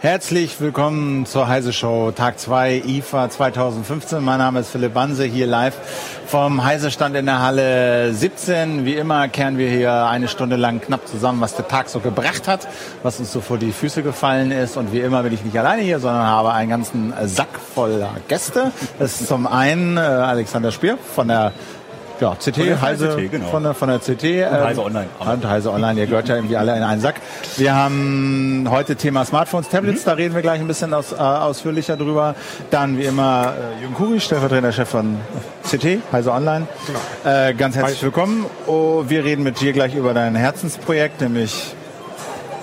Herzlich willkommen zur Heise Show, Tag 2 IFA 2015. Mein Name ist Philipp Banse, hier live vom Heise Stand in der Halle 17. Wie immer kehren wir hier eine Stunde lang knapp zusammen, was der Tag so gebracht hat, was uns so vor die Füße gefallen ist. Und wie immer bin ich nicht alleine hier, sondern habe einen ganzen Sack voller Gäste. Das ist zum einen äh, Alexander Spier von der ja, CT, Von Heise, CT, genau. von, der, von der CT. Und Heise Online. Und Heise Online, ihr gehört ja irgendwie alle in einen Sack. Wir haben heute Thema Smartphones, Tablets, da reden wir gleich ein bisschen aus, äh, ausführlicher drüber. Dann wie immer äh, Jürgen Kuri, stellvertretender Chef von CT, Heise Online. Äh, ganz herzlich willkommen. Oh, wir reden mit dir gleich über dein Herzensprojekt, nämlich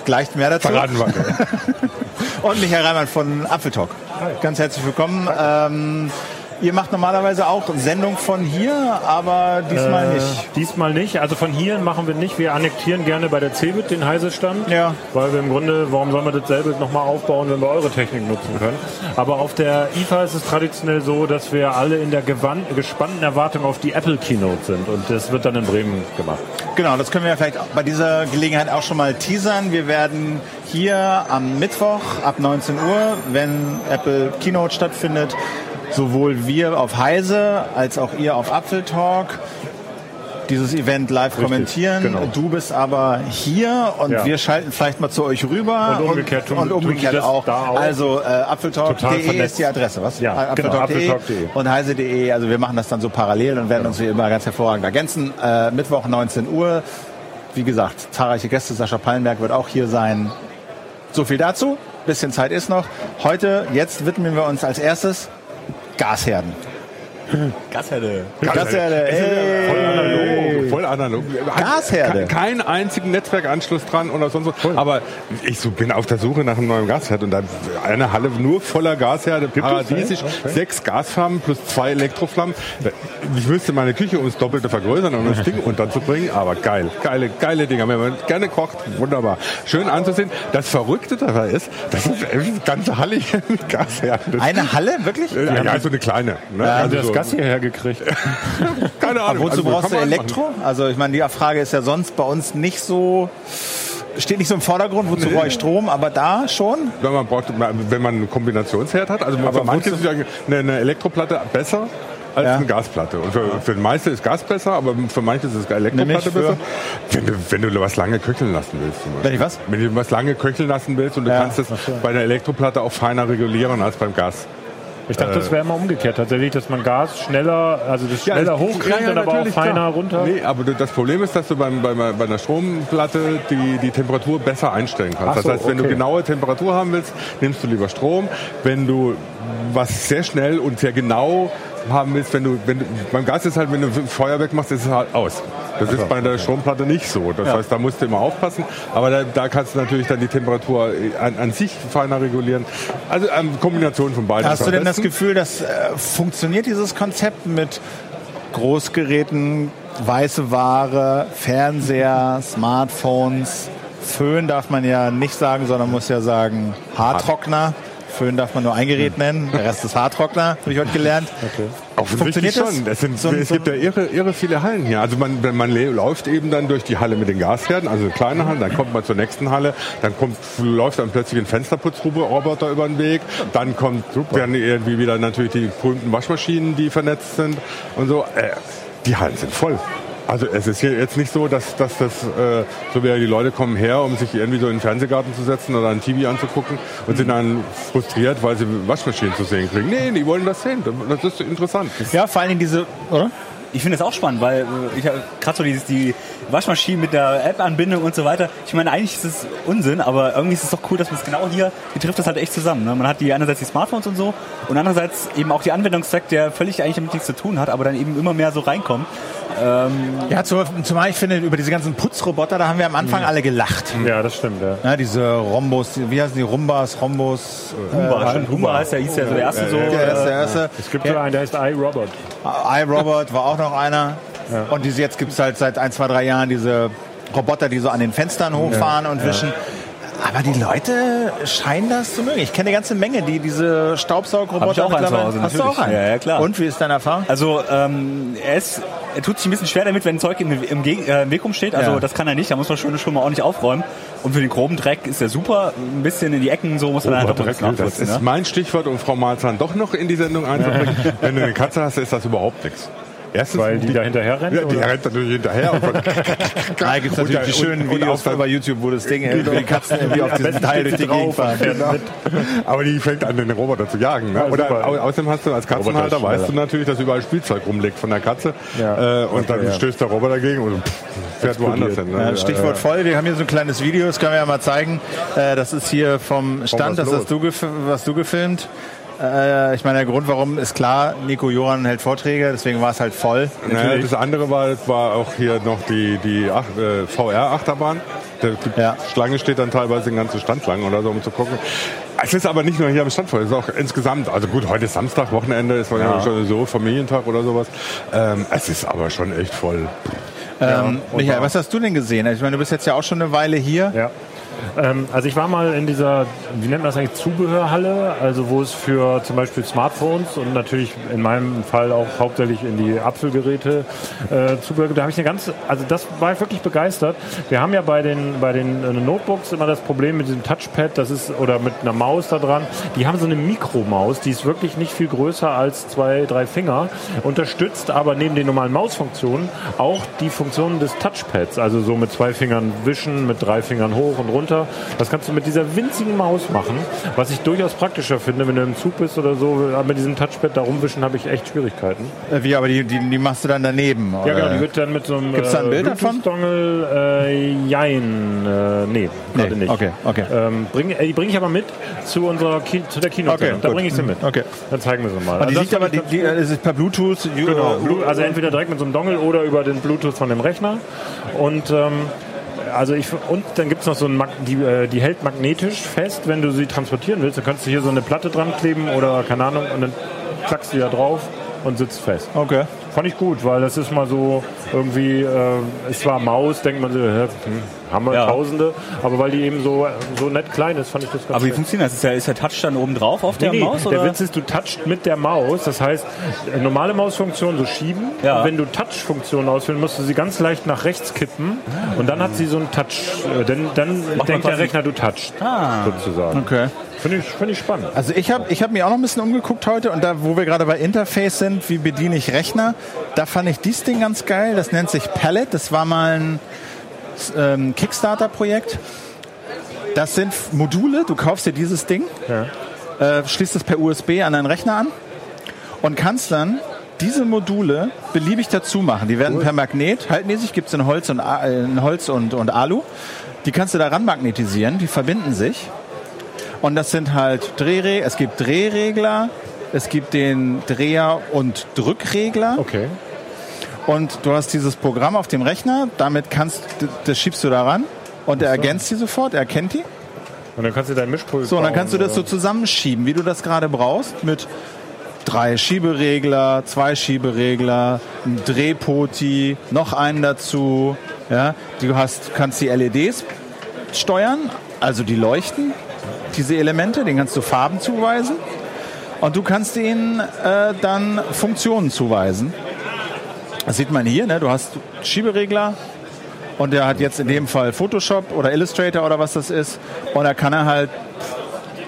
gleich mehr dazu. Verraten wir. Und Michael Reimann von Apfeltalk. Ganz herzlich willkommen. Ähm, ihr macht normalerweise auch Sendung von hier, aber diesmal Äh, nicht. Diesmal nicht. Also von hier machen wir nicht. Wir annektieren gerne bei der CeBIT den Heisestand. Ja. Weil wir im Grunde, warum sollen wir dasselbe nochmal aufbauen, wenn wir eure Technik nutzen können? Aber auf der IFA ist es traditionell so, dass wir alle in der gespannten Erwartung auf die Apple Keynote sind. Und das wird dann in Bremen gemacht. Genau, das können wir vielleicht bei dieser Gelegenheit auch schon mal teasern. Wir werden hier am Mittwoch ab 19 Uhr, wenn Apple Keynote stattfindet, sowohl wir auf Heise als auch ihr auf Apfeltalk dieses Event live kommentieren. genau. Du bist aber hier und Ja. wir schalten vielleicht mal zu euch rüber Und umgekehrt tun- und, tun umgekehrt auch. auch? Also äh, apfeltalk.de ist die Adresse, was? Ja, Äh, genau, apfeltalk.de. und heise.de. Also wir machen das dann so parallel und werden uns wie immer ganz hervorragend ergänzen. Äh, Mittwoch 19 Uhr. Wie gesagt, zahlreiche Gäste. Sascha Pallenberg wird auch hier sein. So viel dazu. Bisschen Zeit ist noch. Heute, jetzt widmen wir uns als erstes Gasherden. Gasherde. Gasherde, ey. Voll analog. Voll analog. Gasherde. ke- Keinen einzigen Netzwerkanschluss dran oder sonst was. Aber ich so bin auf der Suche nach einem neuen Gasherd und da eine Halle nur voller Gasherde, paradiesisch, sechs Gasflammen plus zwei Elektroflammen. Ich müsste meine Küche ums Doppelte vergrößern, um das Ding unterzubringen, aber geil, geile, geile Dinger. Wenn man gerne kocht, wunderbar. Schön anzusehen. Das Verrückte dabei ist, das ist eine ganze Halle hier mit Gasherden. Eine Halle, wirklich? Ja, ja, so eine kleine. Ne? Haben Also das so- Gas hierher gekriegt? Keine Ahnung. Wozu Also, brauchst du Elektro? machen. Also ich meine, die Frage ist ja sonst bei uns nicht so, steht nicht so im Vordergrund, wozu brauche ich Strom, aber da schon. Wenn man braucht, wenn man einen Kombinationsherd hat, also für manche ist ja eine, Elektroplatte besser als Ja. eine Gasplatte. Und für, für den meisten ist Gas besser, aber für manche ist es Elektroplatte besser. Wenn du, wenn du was lange köcheln lassen willst. Zum Beispiel. Wenn ich was? Wenn du was lange köcheln lassen willst und du Ja. kannst es bei der Elektroplatte auch feiner regulieren als beim Gas. Ich dachte, das wäre immer umgekehrt tatsächlich, dass man Gas schneller, also das schneller hochkriegt und aber auch feiner klar. runter. Nee, aber du- das Problem ist, dass du beim, bei, bei einer Stromplatte die, die Temperatur besser einstellen kannst. Ach das so, heißt, wenn du okay. genaue Temperatur haben willst, nimmst du lieber Strom. Wenn du was sehr schnell und sehr genau haben willst, wenn du, wenn du beim Gas ist halt, wenn du Feuerwerk machst, ist es halt aus. Das ist bei der Stromplatte nicht so. Das heißt, da musst du immer aufpassen. Aber da, da kannst du natürlich dann die Temperatur an, an sich feiner regulieren. Also eine Kombination von beiden. Hast du denn das. Gefühl, dass äh, funktioniert dieses Konzept mit Großgeräten, weiße Ware, Fernseher, Smartphones, Föhn darf man ja nicht sagen, sondern muss ja sagen Haartrockner. Föhn darf man nur ein Gerät nennen, der Rest ist Haartrockner, habe ich heute gelernt. Offensichtlich Funktioniert das? schon. Es, sind, So es so gibt ja irre, irre viele Hallen hier. Also man, wenn man läuft eben dann durch die Halle mit den Gasherden, also eine kleine Halle, dann kommt man zur nächsten Halle, dann kommt, läuft dann plötzlich ein Fensterputzroboter über den Weg, dann kommt, werden irgendwie wieder natürlich die berühmten Waschmaschinen, die vernetzt sind und so. Äh, die Hallen sind voll. Also es ist hier jetzt nicht so, dass, dass das äh, so wäre, die Leute kommen her, um sich irgendwie so in den Fernsehgarten zu setzen oder ein TV anzugucken und sind dann frustriert, weil sie Waschmaschinen zu sehen kriegen. Nee, die wollen das sehen. Das ist interessant. Ja, vor allen Dingen diese, oder? Ich finde das auch spannend, weil äh, ich gerade so die, die Waschmaschinen mit der App-Anbindung und so weiter. Ich meine, eigentlich ist es Unsinn, aber irgendwie ist es doch cool, dass man es genau hier, hier trifft das halt echt zusammen. Ne? Man hat die einerseits die Smartphones und so und andererseits eben auch die Anwendungszweck, der völlig eigentlich damit nichts zu tun hat, aber dann eben immer mehr so reinkommt. Ja, zu- zumal ich finde, über diese ganzen Putzroboter, da haben wir am Anfang alle gelacht. Ja, das stimmt, ja. Ja, diese Rombos, wie heißen die? Rumbas, Rombos? Humba, stimmt, Humba heißt ja, hieß ja so der erste so. Der erste, der erste. Es gibt so einen, der heißt iRobot. iRobot war auch noch einer. Und diese, jetzt gibt es halt seit ein, zwei, drei Jahren diese Roboter, die so an den Fenstern hochfahren und wischen. Aber die Leute scheinen das zu mögen. Ich kenne eine ganze Menge, die diese Staubsaugroboter auch einen zu mittlerweile- Hause, Hast du natürlich. auch einen? Ja, ja, klar. Und wie ist deine Erfahrung? Also ähm, er, ist, er tut sich ein bisschen schwer damit, wenn Zeug im, im, Geg- äh, im Weg rumsteht. Also Ja. das kann er nicht. Da muss man schon schon mal ordentlich aufräumen. Und für den groben Dreck ist er super. Ein bisschen in die Ecken so muss man dann halt ein bisschen Das ist Ne? mein Stichwort, um Frau Malzahn doch noch in die Sendung einzubringen. Wenn du eine Katze hast, ist das überhaupt nichts. Erstens, Weil die da hinterher rennt? ja, die oder? rennt natürlich hinterher. Und Da gibt es natürlich und- die schönen und- Videos und auf- bei YouTube, wo das Ding irgendwie die Katzen irgendwie auf diesen Teil durch die Gegend fahren. Genau. Aber die fängt an, den Roboter zu jagen. Ne? Ja, Oder super. au- außerdem hast du als Katzenhalter, weißt du natürlich, dass überall Spielzeug rumliegt von der Katze. Ja. Äh, und dann Okay, ja. stößt der Roboter dagegen und pff, fährt woanders hin. Ne? Ja, Stichwort voll, wir haben hier so ein kleines Video, das können wir ja mal zeigen. Äh, Das ist hier vom Stand, was das hast du, was du gefilmt. Äh, Ich meine, der Grund, warum ist klar, Nico Joran hält Vorträge, deswegen war es halt voll. Naja, das andere war, war auch hier noch die, die Ach- äh, VR-Achterbahn. Die Ja. Schlange steht dann teilweise den ganzen Stand lang oder so, um zu gucken. Es ist aber nicht nur hier am Stand voll, es ist auch insgesamt. Also gut, heute ist Samstag, Wochenende, ist ja. schon so Familientag oder sowas. Ähm, es ist aber schon echt voll. Ähm, Michael, was hast du denn gesehen? Ich meine, du bist jetzt ja auch schon eine Weile hier. Ja. Ähm, also ich war mal in dieser, wie nennt man das eigentlich, Zubehörhalle, also wo es für zum Beispiel Smartphones und natürlich in meinem Fall auch hauptsächlich in die Apfelgeräte äh, Zubehör gibt. Da habe ich eine ganz, also das war ich wirklich begeistert. Wir haben ja bei den, bei den äh, Notebooks immer das Problem mit diesem Touchpad, das ist, oder mit einer Maus da dran. Die haben so eine Mikromaus, die ist wirklich nicht viel größer als zwei, drei Finger, unterstützt aber neben den normalen Mausfunktionen auch die Funktionen des Touchpads, also so mit zwei Fingern wischen, mit drei Fingern hoch und runter. Das kannst du mit dieser winzigen Maus machen, was ich durchaus praktischer finde, wenn du im Zug bist oder so. Aber mit diesem Touchpad da rumwischen habe ich echt Schwierigkeiten. Äh, Wie, aber die, die, die machst du dann daneben? Ja, oder? genau, die wird dann mit so einem Gibt's da ein Bild davon? Dongle, äh, jein, äh, nee, gerade Nee, nicht. okay, okay. Ähm, bring, äh, die bringe ich aber mit zu unserer Ki zu der Kino. Okay, da bringe ich sie mit. Okay. Dann zeigen wir sie mal. Und die Also liegt aber, die, die, äh, es ist per Bluetooth. Genau, Blu- also entweder direkt mit so einem Dongle oder über den Bluetooth von dem Rechner. Und ähm, also ich und dann gibt es noch so ein die, äh, die hält magnetisch fest, wenn du sie transportieren willst. Dann kannst du hier so eine Platte dran kleben oder keine Ahnung und dann klackst du da drauf und sitzt fest. Okay. Fand ich gut, weil das ist mal so irgendwie, äh, ist zwar Maus, denkt man so, hm, haben wir Ja. Tausende, aber weil die eben so, so nett klein ist, fand ich das ganz Aber wie funktioniert das? Ist der, ist der Touch dann oben drauf auf der Nee, nee, Maus? der Oder? Witz ist, du touchst mit der Maus. Das heißt, normale Mausfunktion so schieben. Ja. Wenn du Touch-Funktion auswählen, musst du sie ganz leicht nach rechts kippen. Und dann hat sie so einen Touch. Äh, Dann, dann man denkt der Rechner, du touchst. Ah. Sozusagen. Okay. Finde ich, finde ich spannend. Also ich habe ich hab mich auch noch ein bisschen umgeguckt heute und da, wo wir gerade bei Interface sind, wie bediene ich Rechner, da fand ich dieses Ding ganz geil. Das nennt sich Palette. Das war mal ein ähm, Kickstarter-Projekt. Das sind Module. Du kaufst dir dieses Ding, äh, schließt es per USB an deinen Rechner an und kannst dann diese Module beliebig dazu machen. Die werden per Magnet, sich, gibt es in Holz, und, in Holz und, und Alu. Die kannst du daran magnetisieren, die verbinden sich. Und das sind halt Drehregler, es gibt Drehregler, es gibt den Dreher- und Drückregler. Okay. Und du hast dieses Programm auf dem Rechner, damit kannst, das schiebst du daran und er ergänzt die sofort, er erkennt die. Und dann kannst du dein Mischpult So, und dann bauen, kannst du das so zusammenschieben, wie du das gerade brauchst, mit drei Schieberegler, zwei Schieberegler, ein Drehpoti, noch einen dazu. Ja, du hast, kannst die LEDs steuern, also die leuchten, diese Elemente, denen kannst du Farben zuweisen. Und du kannst ihnen äh, dann Funktionen zuweisen. Das sieht man hier, ne? du hast Schieberegler, und der hat jetzt in dem Fall Photoshop oder Illustrator oder was das ist. Und da kann er halt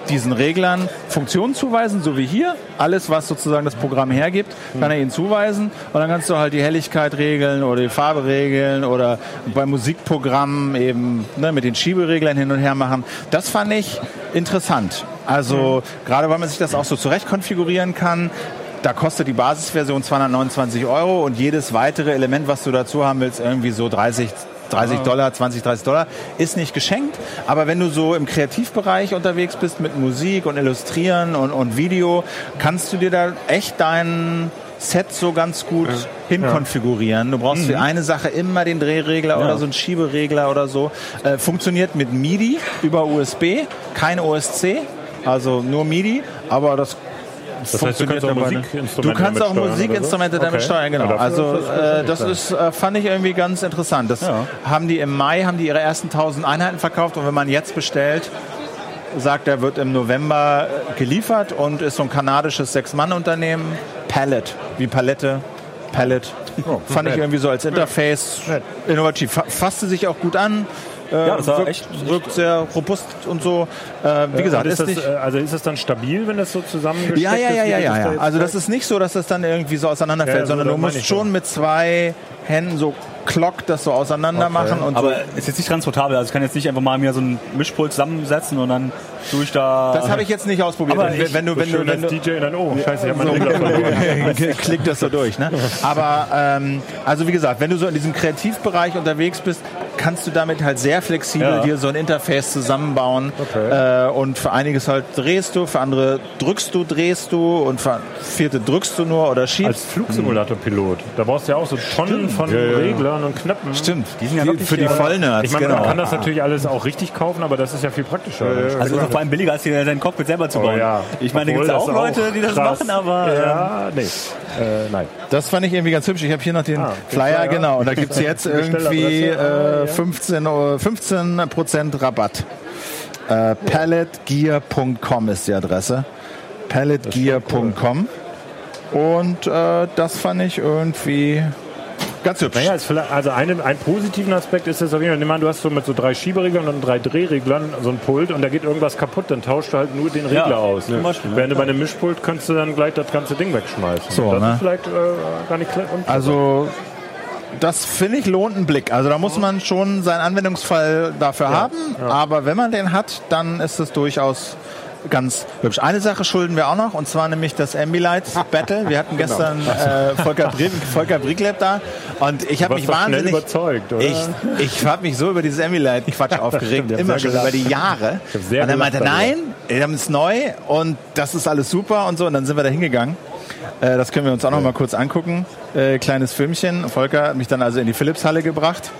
diesen Reglern Funktionen zuweisen, so wie hier. Alles, was sozusagen das Programm hergibt, kann er ihnen zuweisen. Und dann kannst du halt die Helligkeit regeln oder die Farbe regeln oder bei Musikprogrammen eben ne, mit den Schiebereglern hin und her machen. Das fand ich interessant. Also gerade weil man sich das auch so zurecht konfigurieren kann. Da kostet die Basisversion 229 Euro und jedes weitere Element, was du dazu haben willst, irgendwie so 30, 30 Dollar, 20, 30 Dollar, ist nicht geschenkt. Aber wenn du so im Kreativbereich unterwegs bist mit Musik und Illustrieren und, und Video, kannst du dir da echt dein Set so ganz gut hinkonfigurieren. Du brauchst für eine Sache immer den Drehregler oder so einen Schieberegler oder so. Äh, funktioniert mit MIDI über USB, kein OSC, also nur MIDI, aber das Das heißt, du kannst auch. Musikinstrumente Du kannst damit auch steuern Musikinstrumente damit Okay. steuern, genau. Also äh, das ist, äh, fand ich irgendwie ganz interessant. Das Ja. haben die im Mai, haben die ihre ersten 1000 Einheiten verkauft und wenn man jetzt bestellt, sagt er, wird im November geliefert und ist so ein kanadisches Sechs-Mann-Unternehmen. Pallet, wie Palette, Pallet. Fand ich irgendwie so als Interface innovativ. Fa- Fasste sich auch gut an. Äh, Ja, das war wirkt, echt- wirkt sehr robust und so. Äh, wie gesagt, ist ist das, äh, also ist das dann stabil, wenn das so zusammengesteckt ja, ja, ist? ja, ja, ja, da ja. jetzt Also das ist nicht so, dass das dann irgendwie so auseinanderfällt, Ja, so, sondern du musst schon mit zwei Händen so Klock das so auseinander machen und so. Aber ist jetzt nicht transportabel. Also ich kann jetzt nicht einfach mal mir so ein Mischpult zusammensetzen und dann tue ich da. Das habe ich jetzt nicht ausprobiert. Aber wenn, ich- wenn du, wenn du, Schön wenn als du, DJ dann, oh, scheiße, ich habe meine Regler verloren. klickt das so durch. Ne? Aber ähm, also wie gesagt, wenn du so in diesem Kreativbereich unterwegs bist, kannst du damit halt sehr flexibel Ja. dir so ein Interface zusammenbauen. Okay. Äh, und für einiges halt drehst du, für andere drückst du, drehst du und für vierte drückst du nur oder Als schiebst. Flugsimulator-Pilot, da brauchst du ja auch so Tonnen von Reglern und Knöpfen. Stimmt, Die sind ja wirklich für die Vollnerds, Ich meine, genau. man kann das natürlich alles auch richtig kaufen, aber das ist ja viel praktischer. also ist auch vor allem billiger, als dir dein Cockpit selber zu bauen. Oh ja. Ich meine, da gibt es auch Leute, die das krass. machen, aber. ähm, Ja, nee. Äh, nein. Das fand ich irgendwie ganz hübsch. Ich habe hier noch den Ah, Flyer, Flyer. genau. Und da gibt's jetzt irgendwie Bestelladresse. äh, 15, Euro- 15% Rabatt. Äh, palletgear.com ist die Adresse. palletgear.com. Und äh, das fand ich irgendwie ganz hübsch. Naja, ist vielleicht, also einen, einen positiven Aspekt ist es auf jeden Fall, an, du hast so mit so drei Schiebereglern und drei Drehreglern so ein Pult und da geht irgendwas kaputt, dann tauschst du halt nur den Regler Ja, aus. zum Beispiel, Während ja. du bei einem Mischpult kannst du dann gleich das ganze Ding wegschmeißen. So, das ne? ist vielleicht äh, gar nicht und Also das finde ich lohnt einen Blick. Also da muss man schon seinen Anwendungsfall dafür haben. Aber wenn man den hat, dann ist es durchaus ganz hübsch. Eine Sache schulden wir auch noch, und zwar nämlich das Ambilight Battle. Wir hatten gestern äh, Volker, Brie Volker Briegleb da und ich habe mich wahnsinnig... überzeugt, oder? Ich, ich habe mich so über dieses Ambilight-Quatsch aufgeregt, Der hat immer schon über die Jahre. Und er meinte, nein, wir haben es neu und das ist alles super und so. Und dann sind wir da hingegangen. Äh, das können wir uns auch noch mal kurz angucken. Äh, kleines Filmchen. Volker hat mich dann also in die Philips-Halle gebracht.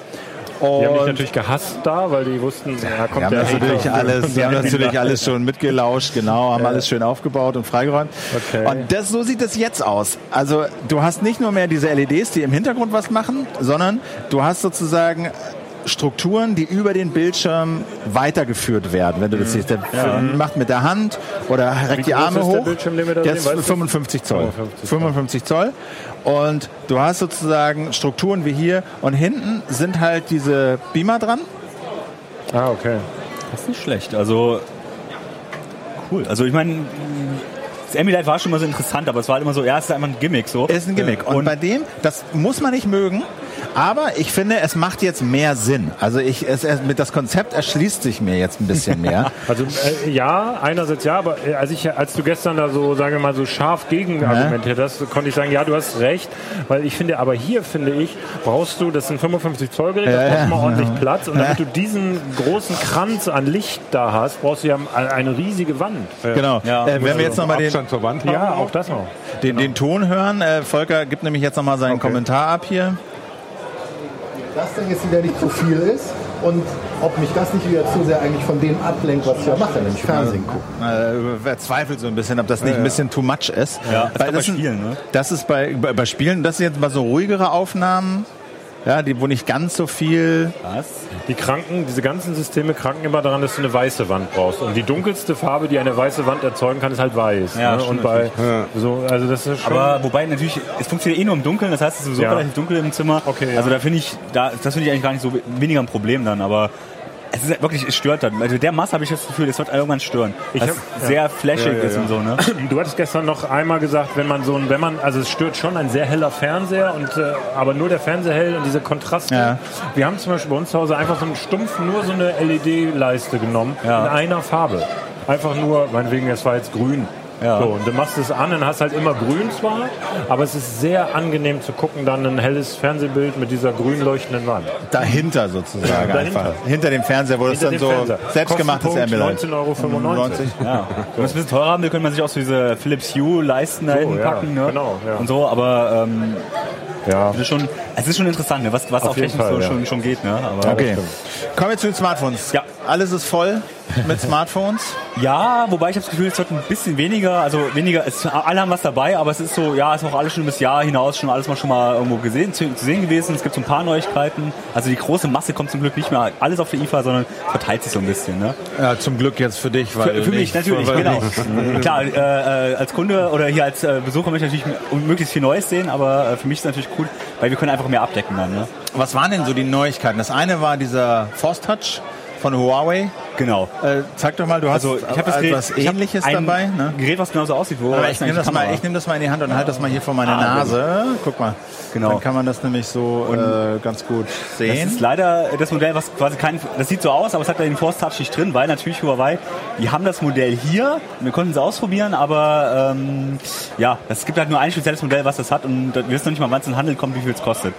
Die haben dich Und natürlich gehasst da, weil die wussten, ja, wir kommt haben der natürlich alles, wir haben natürlich alles schon mitgelauscht, genau, haben alles schön aufgebaut und freigeräumt. Okay. Und das, so sieht es jetzt aus. Also du hast nicht nur mehr diese LEDs, die im Hintergrund was machen, sondern du hast sozusagen Strukturen, die über den Bildschirm weitergeführt werden. Wenn du das siehst, der macht mit der Hand oder reckt die Arme hoch. Bildschirm, den wir da der sehen? ist Weißt du? 55 Zoll. 55 55 Zoll. Und du hast sozusagen Strukturen wie hier und hinten sind halt diese Beamer dran. Ah, okay. Das ist nicht schlecht. Also cool. Also ich meine, das Ambilight war schon mal so interessant, aber es war halt immer so, ja, es ist einfach ein Gimmick so. Ist ein Gimmick. Und, Und bei dem, das muss man nicht mögen, aber ich finde, es macht jetzt mehr Sinn. Also ich, es, es, mit das Konzept erschließt sich mir jetzt ein bisschen mehr. Also äh, ja, einerseits ja, aber äh, als ich als du gestern da so, sagen wir mal, so scharf gegen argumentiert hast, konnte ich sagen, ja, du hast recht, weil ich finde, aber hier finde ich, brauchst du, das sind 55 Zoll Gerät, da Ja, brauchst ja. du mal ordentlich Platz und Ja. damit du diesen großen Kranz an Licht da hast, brauchst du ja eine riesige Wand. genau. Ja. äh, wenn wir jetzt nochmal den, Abstand zur Wand haben. Ja, auch das noch. den, den Ton hören, äh, Volker gibt nämlich jetzt nochmal seinen Kommentar ab hier. Das Ding jetzt wieder nicht zu viel ist und ob mich das nicht wieder zu sehr eigentlich von dem ablenkt, was ich ja mache, nämlich Fernsehen gucken. Äh, wer zweifelt so ein bisschen, ob das nicht ein bisschen too much ist. Ja, das Weil ist bei Spielen, ne? Das ist bei, bei, bei Spielen, das sind jetzt mal so ruhigere Aufnahmen, ja, die, wo nicht ganz so viel Was? Die kranken, diese ganzen Systeme kranken immer daran, dass du eine weiße Wand brauchst. Und die dunkelste Farbe, die eine weiße Wand erzeugen kann, ist halt weiß. Ja, ne? stimmt Und bei so, also das ist schon. Aber wobei natürlich, es funktioniert eh nur im Dunkeln, das heißt, es ist sowieso Ja. relativ dunkel im Zimmer. Okay, ja. Also da finde ich, da, das finde ich eigentlich gar nicht so weniger ein Problem dann, aber es ist wirklich, es stört dann. Also der Mass habe ich das Gefühl, es wird irgendwann stören. Ich das hab- sehr flashig Ja, ja, ist ja. und so, ne? Du hattest gestern noch einmal gesagt, wenn man so ein, wenn man, also es stört schon ein sehr heller Fernseher und äh, aber nur der Fernseher hell und diese Kontraste. Ja. Wir haben zum Beispiel bei uns zu Hause einfach so einen stumpf nur so eine LED-Leiste genommen Ja. in einer Farbe. Einfach nur, meinetwegen, es war jetzt grün. Ja. So, und du machst es an und hast halt immer grün zwar, aber es ist sehr angenehm zu gucken, dann ein helles Fernsehbild mit dieser grün leuchtenden Wand. dahinter sozusagen Dahinter. einfach. Hinter dem Fernseher, wo das dann so Fernseher. selbstgemachtes Ambilight. 19,95 Euro. Ja. Wenn man es ein bisschen teurer haben will, könnte man sich auch so diese Philips Hue Leisten da So, hinten ja, packen, ne? genau, ja. Und so, aber ähm, Ja. es ist schon, es ist schon interessant, ne? was, was Auf auch jeden technisch Fall, so ja. schon, schon geht, ne? Aber Okay. Kommen wir zu den Smartphones. Ja. Alles ist voll mit Smartphones. Ja, wobei ich habe das Gefühl, es wird ein bisschen weniger, also weniger, es, alle haben was dabei, aber es ist so, ja, es ist auch alles schon bis Jahr hinaus schon alles mal schon mal irgendwo gesehen, zu, zu sehen gewesen. Es gibt so ein paar Neuigkeiten. Also die große Masse kommt zum Glück nicht mehr alles auf der IFA, sondern verteilt sich so ein bisschen. Ne? Ja, zum Glück jetzt für dich, weil Für, für mich natürlich, weil genau. Klar, äh, äh, als Kunde oder hier als äh, Besucher möchte ich natürlich möglichst viel Neues sehen, aber äh, für mich ist es natürlich cool, weil wir können einfach mehr abdecken dann. Ne? Was waren denn so die Neuigkeiten? Das eine war dieser Force Touch von Huawei. Genau. Äh, zeig doch mal, du hast Also ich das Gerät, etwas ich hab Ähnliches ein dabei. Ne? Gerät, was genauso aussieht. Wo Aber ich nehme das, mal, ich nehm das mal in die Hand und halte das mal hier vor meine Ah, Nase. Guck mal. Genau. Dann kann man das nämlich so äh, ganz gut Das sehen. ist leider das Modell, was quasi kein, das sieht so aus, aber es hat da den Force Touch nicht drin, weil natürlich Huawei, die haben das Modell hier, wir konnten es ausprobieren, aber ähm, ja, es gibt halt nur ein spezielles Modell, was das hat und wir wissen noch nicht mal, wann es in den Handel kommt, wie viel es kostet.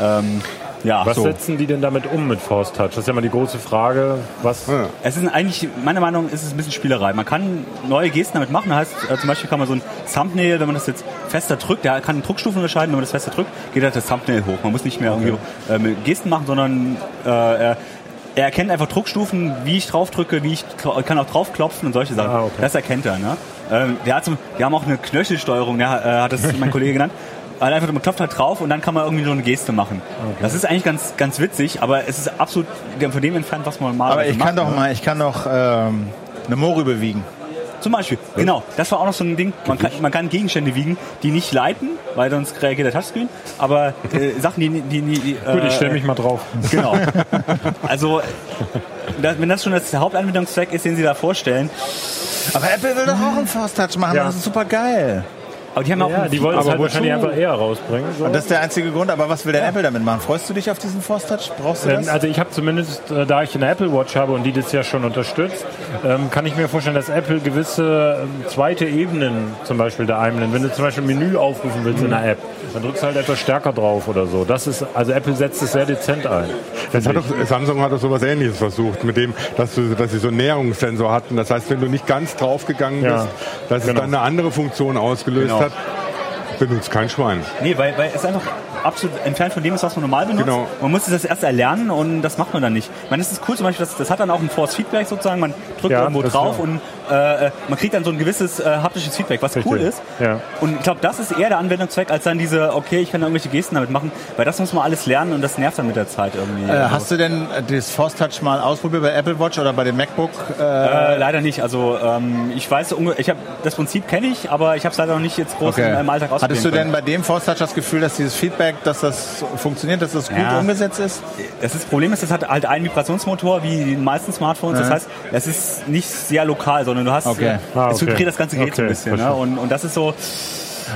Ähm, ja, Was so. setzen die denn damit um mit Force Touch? Das ist ja mal die große Frage. Was, Es ist eigentlich, meiner Meinung nach, ist es ein bisschen Spielerei. Man kann neue Gesten damit machen. Heißt, äh, zum Beispiel kann man so ein Thumbnail, wenn man das jetzt fester drückt, der kann Druckstufen unterscheiden. Wenn man das fester drückt, geht halt das Thumbnail hoch. Man muss nicht mehr irgendwie äh, mit Gesten machen, sondern äh, er, er erkennt einfach Druckstufen, wie ich drauf drücke, wie ich kann auch draufklopfen und solche Sachen. Ah, okay. Das erkennt er. Ne? Ähm, der hat zum, wir haben auch eine Knöchelsteuerung, der äh, hat das mein Kollege genannt. Also einfach, man klopft halt drauf und dann kann man irgendwie so eine Geste machen. Das ist eigentlich ganz, ganz witzig, aber es ist absolut von dem entfernt, was man mal Aber ich kann doch ne? mal, ich kann doch ähm, eine Moore bewegen. Zum Beispiel, genau. Das war auch noch so ein Ding. Man kann, man kann Gegenstände wiegen, die nicht leiten, weil sonst reagiert der Touchscreen. Aber äh, Sachen, die, die, die, die Gut, ich stelle mich mal drauf. Genau. Also, da, wenn das schon das Hauptanwendungszweck ist, den Sie da vorstellen. Aber Apple will doch auch einen Force Touch machen. Ja. Das ist super geil. Aber die haben auch Ja, die wollen es Aber halt wahrscheinlich einfach eher rausbringen. So. Und das ist der einzige Grund. Aber was will denn Apple damit machen? Freust du dich auf diesen Force Touch? Brauchst du Ähm, das? Also ich habe zumindest, äh, da ich eine Apple Watch habe und die das ja schon unterstützt, ähm, kann ich mir vorstellen, dass Apple gewisse ähm, zweite Ebenen zum Beispiel da einblendet. Wenn du zum Beispiel ein Menü aufrufen willst in einer App, dann drückst du halt etwas stärker drauf oder so. Das ist, also Apple setzt es sehr dezent ein. Das hat doch, Samsung hat doch sowas ähnliches versucht, mit dem, dass, du, dass sie so einen Näherungssensor hatten. Das heißt, wenn du nicht ganz draufgegangen bist, Ja, dass genau. es dann eine andere Funktion ausgelöst Genau. Hat. Benutzt kein Schwein. Nee, weil, weil es einfach absolut entfernt von dem ist, was man normal benutzt. Genau. Man muss das erst erlernen und das macht man dann nicht. Ich meine, das ist cool zum Beispiel, das, das hat dann auch ein Force Feedback sozusagen. Man drückt Ja, irgendwo drauf ja. und äh, äh, man kriegt dann so ein gewisses äh, haptisches Feedback, was cool Richtig. ist. Ja. Und ich glaube, das ist eher der Anwendungszweck, als dann diese, okay, ich kann da irgendwelche Gesten damit machen, weil das muss man alles lernen und das nervt dann mit der Zeit irgendwie. Äh, Also, hast du denn das Force Touch mal ausprobiert bei Apple Watch oder bei dem MacBook? Äh, äh, leider nicht. Also ähm, ich weiß, ich habe das Prinzip kenne ich, aber ich habe es leider noch nicht jetzt groß in meinem Alltag ausprobieren Hattest du denn können. bei dem Force Touch das Gefühl, dass dieses Feedback, dass das funktioniert, dass das gut Ja. umgesetzt ist? Das, ist, das Problem ist, das hat halt einen Vibrationsmotor wie die meisten Smartphones. Das Ja. heißt, das ist nicht sehr lokal, sondern du hast Okay. Ah, es okay. vibriert das ganze Gerät so ein Okay, bisschen. Ne? Und, und das ist so,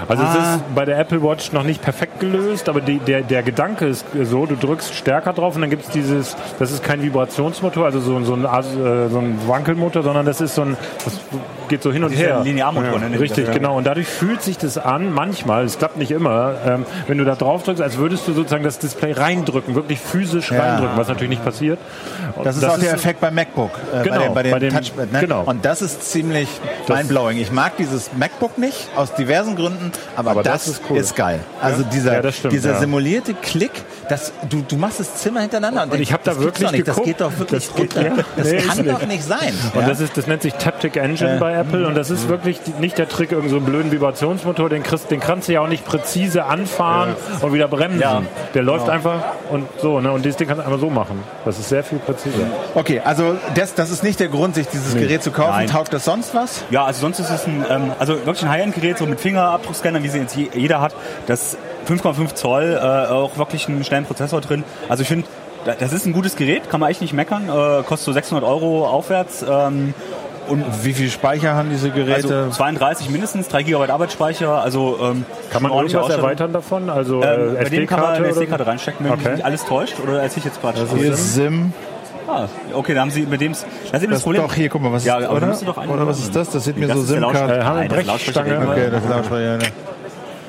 Also es Ah. ist bei der Apple Watch noch nicht perfekt gelöst, aber die, der, der Gedanke ist so, du drückst stärker drauf und dann gibt es dieses, das ist kein Vibrationsmotor, also so, so, ein, äh, so ein Wankelmotor, sondern das ist so ein, das geht so hin und her. Linearmotor. ne, nennt Richtig, das, ja. genau. Und dadurch fühlt sich das an, manchmal, es klappt nicht immer, ähm, wenn du da drauf drückst, als würdest du sozusagen das Display reindrücken, wirklich physisch Ja. reindrücken, was natürlich nicht passiert. Und Das ist auch der Effekt beim MacBook, äh, Genau, bei dem, bei dem, Touchpad. Ne? genau. Und das ist ziemlich Das- mindblowing. Ich mag dieses MacBook nicht, aus diversen Gründen, aber, Aber das, das ist, ist cool. geil. Also dieser, Ja, stimmt, dieser simulierte Klick, das, du, du machst das Zimmer hintereinander. Und ich hab da das gibt's wirklich nicht. Das geguckt. geht doch wirklich Das geht- runter. ja. Das Nee, kann doch nicht. sein. Und ja? das, ist, das nennt sich Taptic Engine bei Apple und das ist wirklich die, nicht der Trick, irgend so einen blöden Vibrationsmotor, den, kriegst, den kannst du ja auch nicht präzise anfahren und wieder bremsen. Ja. Der läuft einfach und so, ne? Und dieses Ding kannst du einfach so machen. Das ist sehr viel präziser. Okay, also das, das ist nicht der Grund, sich dieses Gerät zu kaufen. Nein. Taugt das sonst was? Ja, also sonst ist es ein, ähm, also wirklich ein High-End-Gerät, so mit Fingerabdruckscanner, wie sie jetzt je- jeder hat. Das 5,5 Zoll, äh, auch wirklich einen schnellen Prozessor drin. Also ich finde, da- das ist ein gutes Gerät, kann man echt nicht meckern. Äh, kostet so 600 Euro aufwärts. Ähm, und Wie viel Speicher haben diese Geräte? also 32 mindestens, 3 GB Arbeitsspeicher. Also ähm, Kann man irgendwas Ausstattung. erweitern davon? Also Ähm, äh, bei dem kann man eine? SD-Karte reinstecken, wenn mich Okay. nicht alles täuscht. Oder als ich jetzt Quatsch. Hier ist SIM. Ah, okay, da haben Sie mit dem. Das ist eben das, Das Problem. doch hier, guck mal, was ja, ist oder? Oder was ist das? Das sieht mir Das so SIM-Karte. Äh, haben wir das Brechstange? Lautsprecher. Okay, das ist Lautsprecher. ne.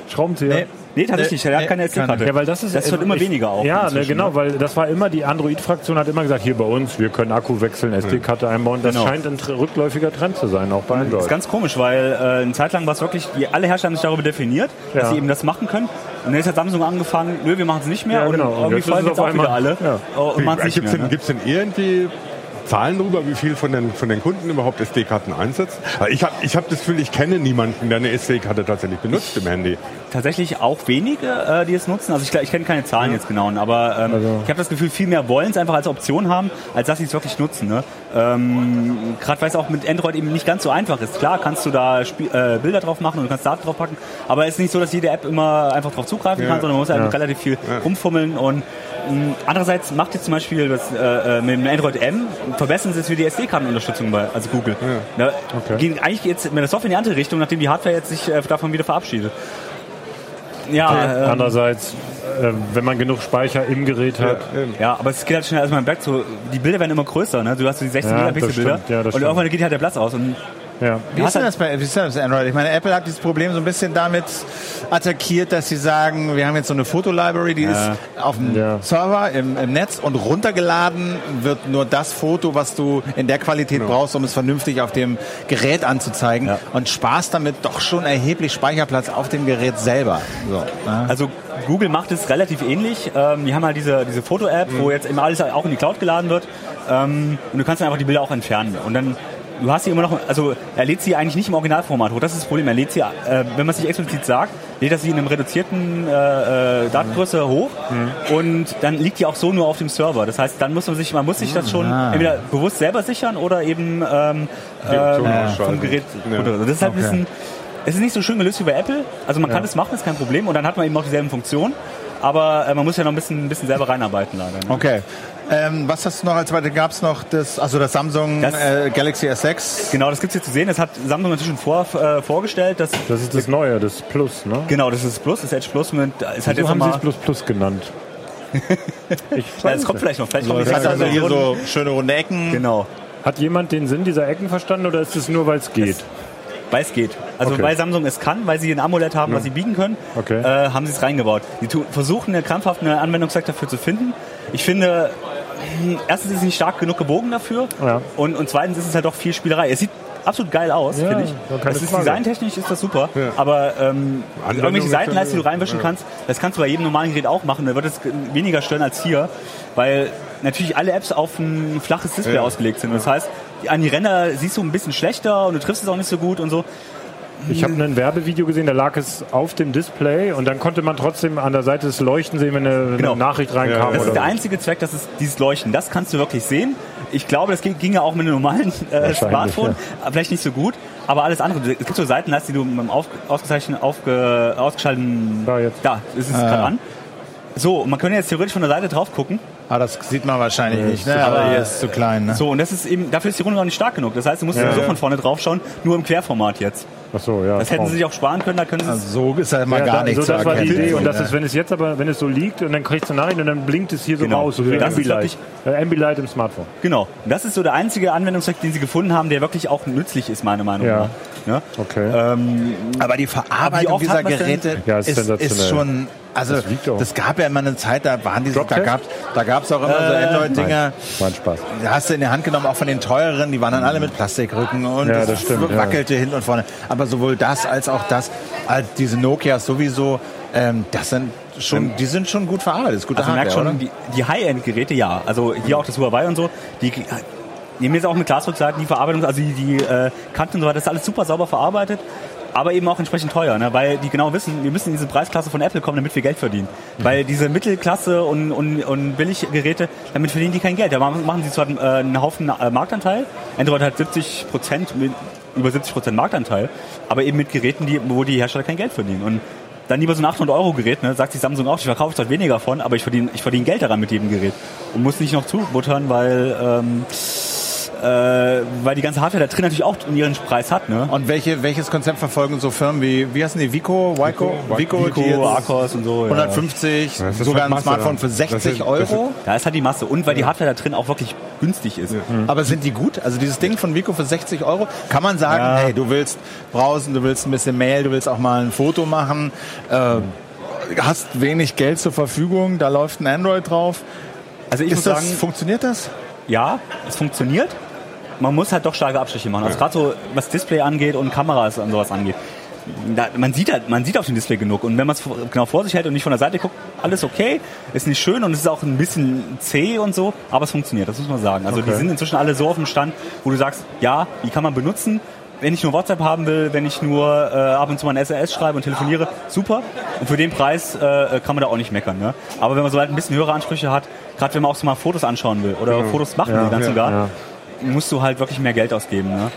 Schraubenzieher? Nee. Nee, tatsächlich, der nee, hat keine SD-Karte. Ja, weil das ist das wird immer ich- weniger auch. Ja, ne, genau, ne? weil das war immer die Android-Fraktion hat immer gesagt, hier bei uns, wir können Akku wechseln, SD-Karte einbauen. Das Genau. scheint ein rückläufiger Trend zu sein, auch bei Das Android. ist ganz komisch, weil äh, eine Zeit lang war es wirklich, die, alle Hersteller haben sich darüber definiert, dass Ja. sie eben das machen können. Und dann ist halt Samsung angefangen, nö, wir machen es nicht mehr. Ja, und genau. Und irgendwie jetzt es jetzt auch wieder einmal- alle Ja. oh, und es nicht Gibt es mehr. Ne? denn irgendwie Zahlen darüber, wie viel von den, von den Kunden überhaupt SD-Karten einsetzen? Weil Ich habe ich hab das Gefühl, ich kenne niemanden, der eine SD-Karte tatsächlich benutzt im Handy. Tatsächlich auch wenige, äh, die es nutzen. Also ich, ich kenne keine Zahlen jetzt genau, aber ähm, Also- ich habe das Gefühl, viel mehr wollen es einfach als Option haben, als dass sie es wirklich nutzen. Ne? Ähm, Gerade weil es auch mit Android eben nicht ganz so einfach ist. Klar kannst du da Spiel, äh, Bilder drauf machen und du kannst Daten drauf packen, aber es ist nicht so, dass jede App immer einfach drauf zugreifen Ja. kann, sondern man muss halt Ja. relativ viel rumfummeln und mh, Andererseits macht jetzt zum Beispiel das, äh, äh, mit dem Android M, verbessern sie es für die SD-Kartenunterstützung bei, also Google. Ja. Okay. Gehen eigentlich jetzt mit der Software in die andere Richtung, nachdem die Hardware jetzt sich äh, davon wieder verabschiedet. Ja, ähm, Andererseits, äh, wenn man genug Speicher im Gerät hat, Ja, aber es geht halt schnell, also man merkt. So, die Bilder werden immer größer, ne? Du hast so die 16 Ja, Megapixel Bilder. und stimmt. irgendwann geht halt der Platz aus und ja. Wie ist denn das bei, wie ist denn das bei Android? Ich meine, Apple hat dieses Problem so ein bisschen damit attackiert, dass sie sagen, wir haben jetzt so eine Fotolibrary, die ist auf dem Ja. Server im, im Netz und runtergeladen wird nur das Foto, was du in der Qualität brauchst, um es vernünftig auf dem Gerät anzuzeigen Ja. und sparst damit doch schon erheblich Speicherplatz auf dem Gerät selber. So, ne? Also Google macht es relativ ähnlich. Ähm, die haben halt diese, diese Foto-App, wo jetzt immer alles auch in die Cloud geladen wird. Ähm, und du kannst dann einfach die Bilder auch entfernen. Und dann, du hast sie immer noch, also er lädt sie eigentlich nicht im Originalformat hoch. Das ist das Problem. Er lädt sie, äh, wenn man es nicht explizit sagt, lädt er sie in einem reduzierten äh, äh, Datengröße hoch. Und dann liegt die auch so nur auf dem Server. Das heißt, dann muss man sich, man muss sich das schon entweder bewusst selber sichern oder eben ähm, ausschalten. vom Gerät Ja. runter. Das ist halt ein Okay. bisschen, es ist nicht so schön gelöst wie bei Apple. Also man kann das machen, ist kein Problem. Und dann hat man eben auch dieselben Funktionen. Aber äh, man muss ja noch ein bisschen, ein bisschen selber reinarbeiten leider. Ne? Okay. Ähm, was hast du noch als weiter? Gab es noch das, also das Samsung Das- äh, Galaxy S6? Genau, das gibt's hier zu sehen. Das hat Samsung natürlich schon vor, äh, vorgestellt. Dass, Das ist das Neue, das Plus, ne? genau, das ist das Plus, das Edge Plus. Mit, es hat So jetzt haben sie es Plus Plus genannt. Ich ja, es kommt vielleicht noch. Vielleicht kommt Das hat zweite also hier so schöne runde Ecken. Genau, Hat jemand den Sinn dieser Ecken verstanden oder ist es nur, weil es geht? weil es geht. Also Okay. weil Samsung es kann, weil sie ein AMOLED haben, was sie biegen können, Okay. äh, haben sie es reingebaut. Die tu- versuchen eine krampfhaft eine Anwendungszweck dafür zu finden. Ich finde, erstens ist es nicht stark genug gebogen dafür Ja. und, und zweitens ist es halt doch viel Spielerei. Es sieht absolut geil aus, Ja, finde ich. Das ist designtechnisch ist das super, aber ähm, irgendwelche ist Seitenleiste, die ja- du reinwischen kannst, das kannst du bei jedem normalen Gerät auch machen. Da wird es weniger stören als hier, weil natürlich alle Apps auf ein flaches Display Ja. ausgelegt sind. Das heißt, an die Ränder siehst du ein bisschen schlechter und du triffst es auch nicht so gut und so. Ich habe ein Werbevideo gesehen, da lag es auf dem Display und dann konnte man trotzdem an der Seite das Leuchten sehen, wenn eine, Genau. eine Nachricht reinkam. Das oder ist der einzige Zweck, das ist dieses Leuchten. Das kannst du wirklich sehen. Ich glaube, das ging, ging ja auch mit einem normalen äh, Smartphone. Vielleicht nicht so gut, aber alles andere. Es gibt so Seitenleiste, die du mit dem auf, ausgezeichneten, aufge, ausgeschalteten... Da jetzt. Da, ist es gerade an. So, man könnte jetzt theoretisch von der Seite drauf gucken. Ah, das sieht man wahrscheinlich nicht, ne? aber hier ist zu klein. Ne? So, und das ist eben, dafür ist die Runde noch nicht stark genug. Das heißt, du musst sowieso von vorne drauf schauen, nur im Querformat jetzt. Ach so, ja. Das hätten sie sich auch sparen können, da können sie es Also so ist ja mal ja, gar nichts so, zu das war die. Idee. Und das ne? ist, wenn es jetzt aber, wenn es so liegt und dann kriegst du Nachrichten und dann blinkt es hier so Genau. raus, so wie Das ist Ambilight. Äh, Ambilight im Smartphone. Genau. Und das ist so der einzige Anwendungszweck, den sie gefunden haben, der wirklich auch nützlich ist, meiner Meinung Ja. nach. Ja? Okay. Ähm, Aber die Aber Verarbeitung oft dieser? Geräte Ja, ist ist, ist sensationell. schon, also Das das gab ja immer eine Zeit, da waren diese, da gab da gab's auch immer so Android-Dinger, War ein Spaß. da hast du in die Hand genommen, auch von den teureren, die waren dann alle mit Plastikrücken und Ja, das, stimmt, ja. wackelte hinten und vorne. Aber sowohl das als auch das, also diese Nokias sowieso, ähm, das sind schon, die sind schon gut verarbeitet, ist gute also man merkt schon, oder? die, die High-End-Geräte, ja. Also hier auch das Huawei und so, die nehmen jetzt auch mit Glasrückseiten die Verarbeitung, also die, die äh, Kanten und so weiter, das ist alles super sauber verarbeitet. Aber eben auch entsprechend teuer, ne? weil die genau wissen, wir müssen in diese Preisklasse von Apple kommen, damit wir Geld verdienen. Weil diese Mittelklasse und, und, und Billiggeräte, damit verdienen die kein Geld. Da machen sie zwar äh, einen Haufen äh, Marktanteil, Android hat 70 Prozent, mit über 70 Prozent Marktanteil, aber eben mit Geräten, die, wo die Hersteller kein Geld verdienen. Und dann lieber so ein 800 Euro Gerät, ne, sagt sich Samsung auch, ich verkaufe zwar weniger von, aber ich verdiene, ich verdiene Geld daran mit jedem Gerät und muss nicht noch zubuttern, weil, ähm, äh, weil die ganze Hardware da drin natürlich auch ihren Preis hat, ne? Und welche, welches Konzept verfolgen so Firmen wie, wie heißen die, Vico, Vico, Vico, Vico, die jetzt Arcos und so. Ja. 150, Das ist sogar halt ein Masse, Smartphone für das 60 ist- das Euro. Da ist halt die Masse und weil die Hardware da drin auch wirklich günstig ist. Aber sind die gut? Also dieses Ding von Vico für 60 Euro, kann man sagen, Ja. hey, du willst browsen, du willst ein bisschen Mail, du willst auch mal ein Foto machen, äh, hast wenig Geld zur Verfügung, da läuft ein Android drauf. Also ich Ist muss das, sagen, funktioniert das? ja, es funktioniert. Man muss halt doch starke Abstriche machen. Also gerade so, was Display angeht und Kameras und sowas angeht. da, man sieht halt, man sieht auf dem Display genug und wenn man es genau vor sich hält und nicht von der Seite guckt, alles okay, ist nicht schön und es ist auch ein bisschen zäh und so, aber es funktioniert, das muss man sagen. Also Okay. die sind inzwischen alle so auf dem Stand, wo du sagst, ja, die kann man benutzen. Wenn ich nur WhatsApp haben will, wenn ich nur äh, ab und zu mal ein SMS schreibe und telefoniere, super. Und für den Preis äh, kann man da auch nicht meckern. Ne? Aber wenn man so halt ein bisschen höhere Ansprüche hat, gerade wenn man auch so mal Fotos anschauen will oder Fotos machen will, ganz ja, und gar, ja. Musst du halt wirklich mehr Geld ausgeben. Ne?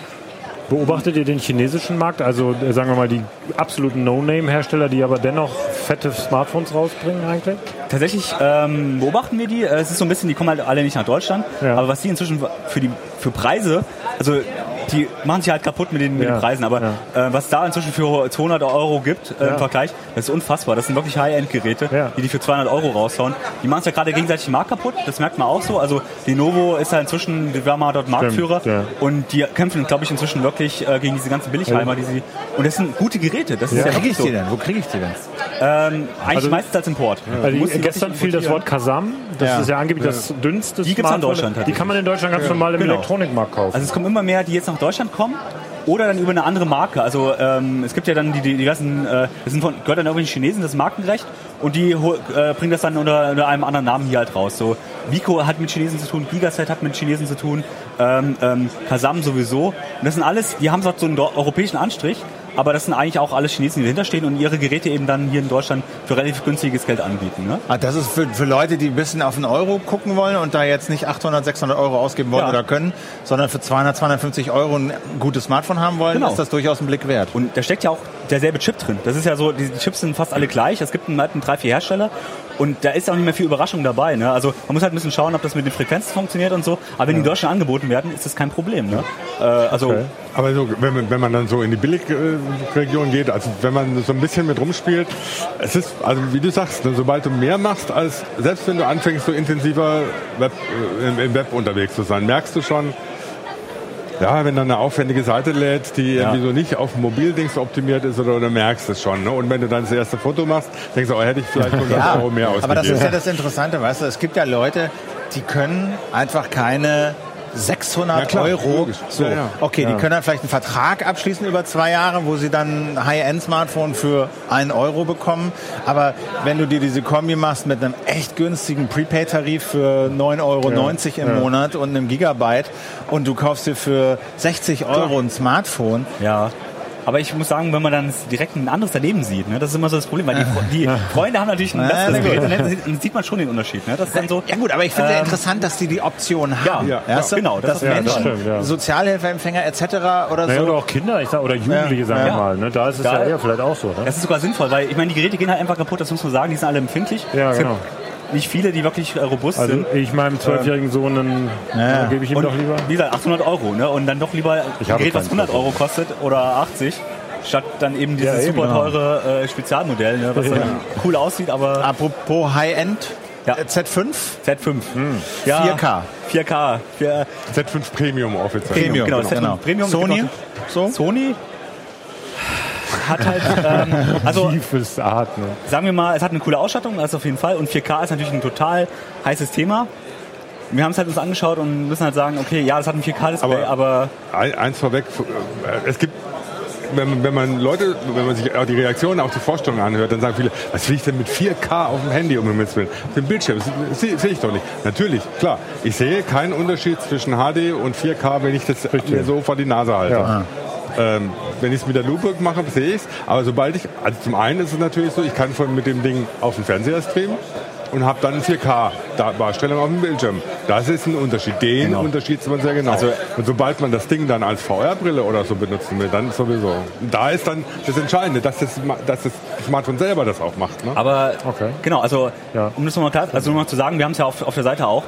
Beobachtet ihr den chinesischen Markt? Also äh, sagen wir mal die absoluten No-Name-Hersteller, die aber dennoch fette Smartphones rausbringen eigentlich? Tatsächlich ähm, beobachten wir die. Äh, Es ist so ein bisschen, die kommen halt alle nicht nach Deutschland. Ja. Aber was die inzwischen für die für Preise, also die machen sich halt kaputt mit den, mit Ja, den Preisen. Aber ja. äh, was da inzwischen für 200 Euro gibt äh, Ja. im Vergleich, das ist unfassbar. Das sind wirklich High-End-Geräte, Ja. die die für 200 Euro raushauen. Die machen es ja gerade gegenseitig den Markt kaputt. Das merkt man auch so. Also Lenovo ist ja inzwischen, wir waren mal dort Marktführer. ja. Und die kämpfen, glaube ich, inzwischen wirklich äh, gegen diese ganzen Billigheimer. Die sie, und das sind gute Geräte. Das ist Ja. ja, Wo kriege wirklich ich so. die denn? Wo kriege ich die denn? Ähm, eigentlich Also- meistens als Import. Also gestern fiel das Wort. Kasam. Das Ja. ist ja angeblich das dünnste Die gibt's in Smartphone. Deutschland Die kann man in Deutschland ganz normal im Genau. Elektronikmarkt kaufen. Also es kommen immer mehr, die jetzt nach Deutschland kommen oder dann über eine andere Marke. Also ähm, es gibt ja dann die, die diversen, äh, das sind von, gehört dann irgendwie Chinesen, das Markenrecht und die äh, bringen das dann unter, unter einem anderen Namen hier halt raus. So Vico hat mit Chinesen zu tun, Gigaset hat mit Chinesen zu tun, ähm, ähm, Kasam sowieso. Und das sind alles, die haben so einen europäischen Anstrich, aber das sind eigentlich auch alles Chinesen, die dahinter stehen und ihre Geräte eben dann hier in Deutschland für relativ günstiges Geld anbieten. Ne? Ah, das ist für, für Leute, die ein bisschen auf den Euro gucken wollen und da jetzt nicht 800, 600 Euro ausgeben wollen Ja. oder können, sondern für 200, 250 Euro ein gutes Smartphone haben wollen, Genau. ist das durchaus ein Blick wert. Und da steckt ja auch derselbe Chip drin. Das ist ja so, die Chips sind fast alle gleich. Es gibt einen, einen drei, vier Hersteller und da ist auch nicht mehr viel Überraschung dabei. Ne? Also man muss halt ein bisschen schauen, ob das mit den Frequenzen funktioniert und so. Aber wenn die in Deutschland angeboten werden, ist das kein Problem. Ne? Äh, also Okay. Aber so, wenn, man, wenn man dann so in die Billigregion geht, also wenn man so ein bisschen mit rumspielt, es ist, also wie du sagst, ne, sobald du mehr machst, als selbst wenn du anfängst, so intensiver Web, äh, im, im Web unterwegs zu sein, merkst du schon, ja, wenn dann eine aufwendige Seite lädt, die irgendwie so nicht auf Mobildings optimiert ist, oder, oder merkst es schon. Ne? Und wenn du dann das erste Foto machst, denkst du, oh, hätte ich vielleicht 100 Euro mehr ausgegeben. aber das ist ja das Interessante, weißt du, es gibt ja Leute, die können einfach keine 600 Ja, klar, Euro. logisch. So, Ja, ja. okay, die können dann vielleicht einen Vertrag abschließen über zwei Jahre, wo sie dann ein High-End-Smartphone für einen Euro bekommen. Aber wenn du dir diese Kombi machst mit einem echt günstigen Prepaid-Tarif für 9,90 Euro im ja. Monat und einem Gigabyte und du kaufst dir für 60 Euro ein Smartphone, ja. Aber ich muss sagen, wenn man dann direkt ein anderes daneben sieht, ne, das ist immer so das Problem, weil die, die Freunde haben natürlich ein Ja, besseres. Gerät und dann sieht- dann sieht man schon den Unterschied. Ne? Das ist dann so, Ja gut, aber ich finde ja Ähm, interessant, dass die die Option haben. ja, Weißt du? genau, das dass jeden Menschen, Fall. Stimmt, ja. Sozialhilfeempfänger etc. oder Naja, so. oder auch Kinder ich sag, oder Jugendliche, sagen wir Ja. mal. Ne? Da ist es Da- ja eher vielleicht auch so. Ne? Das ist sogar sinnvoll, weil ich meine, die Geräte gehen halt einfach kaputt, das muss man sagen, die sind alle empfindlich. Ja, genau. Nicht viele, die wirklich robust Also sind. ich meinem zwölfjährigen Sohn einen, Ja. gebe ich ihm Und doch lieber. wie gesagt, 800 Euro, ne? Und dann doch lieber ein Ich habe Gerät, was keinen 100 Euro kostet oder 80, statt dann eben dieses Ja, eben, super genau. teure äh, Spezialmodell, ne? was dann cool aussieht, aber Apropos High-End, Ja. äh, Z5, Z5. Hm. Ja, 4K. 4K. Vier, Z5 Premium offiziell. Premium, genau, genau. Z5 genau. Premium. Sony, Genau. so? Sony hat halt, ähm, also Tiefes Atmen. sagen wir mal, es hat eine coole Ausstattung, das auf jeden Fall. Und 4K ist natürlich ein total heißes Thema. Wir haben es halt uns angeschaut und müssen halt sagen, okay, ja, das hat ein 4K-Display, Aber- aber Ein- Eins vorweg, äh, es gibt, wenn, man- wenn man Leute, wenn man sich auch die Reaktionen, auch die Vorstellungen anhört, dann sagen viele, was will ich denn mit 4K auf dem Handy um Himmels Willen? Auf dem Bildschirm, das sehe sehe ich doch nicht. Natürlich, klar, ich sehe keinen Unterschied zwischen HD und 4K, wenn ich das mir so vor die Nase halte. Ja. Ähm, wenn ich es mit der Lupe mache, sehe ich es. Aber sobald ich, also zum einen ist es natürlich so, ich kann von, mit dem Ding auf den Fernseher streamen und habe dann 4K-Darstellung auf dem Bildschirm. Das ist ein Unterschied. Den Unterschied sieht man sehr genau. und sobald man das Ding dann als VR-Brille oder so benutzen will, dann sowieso. Da ist dann das Entscheidende, dass das, dass das Smartphone selber das auch macht. Ne? Aber Okay. genau, also Ja. um das nochmal klar, also nochmal zu sagen, wir haben es ja auf, auf der Seite auch.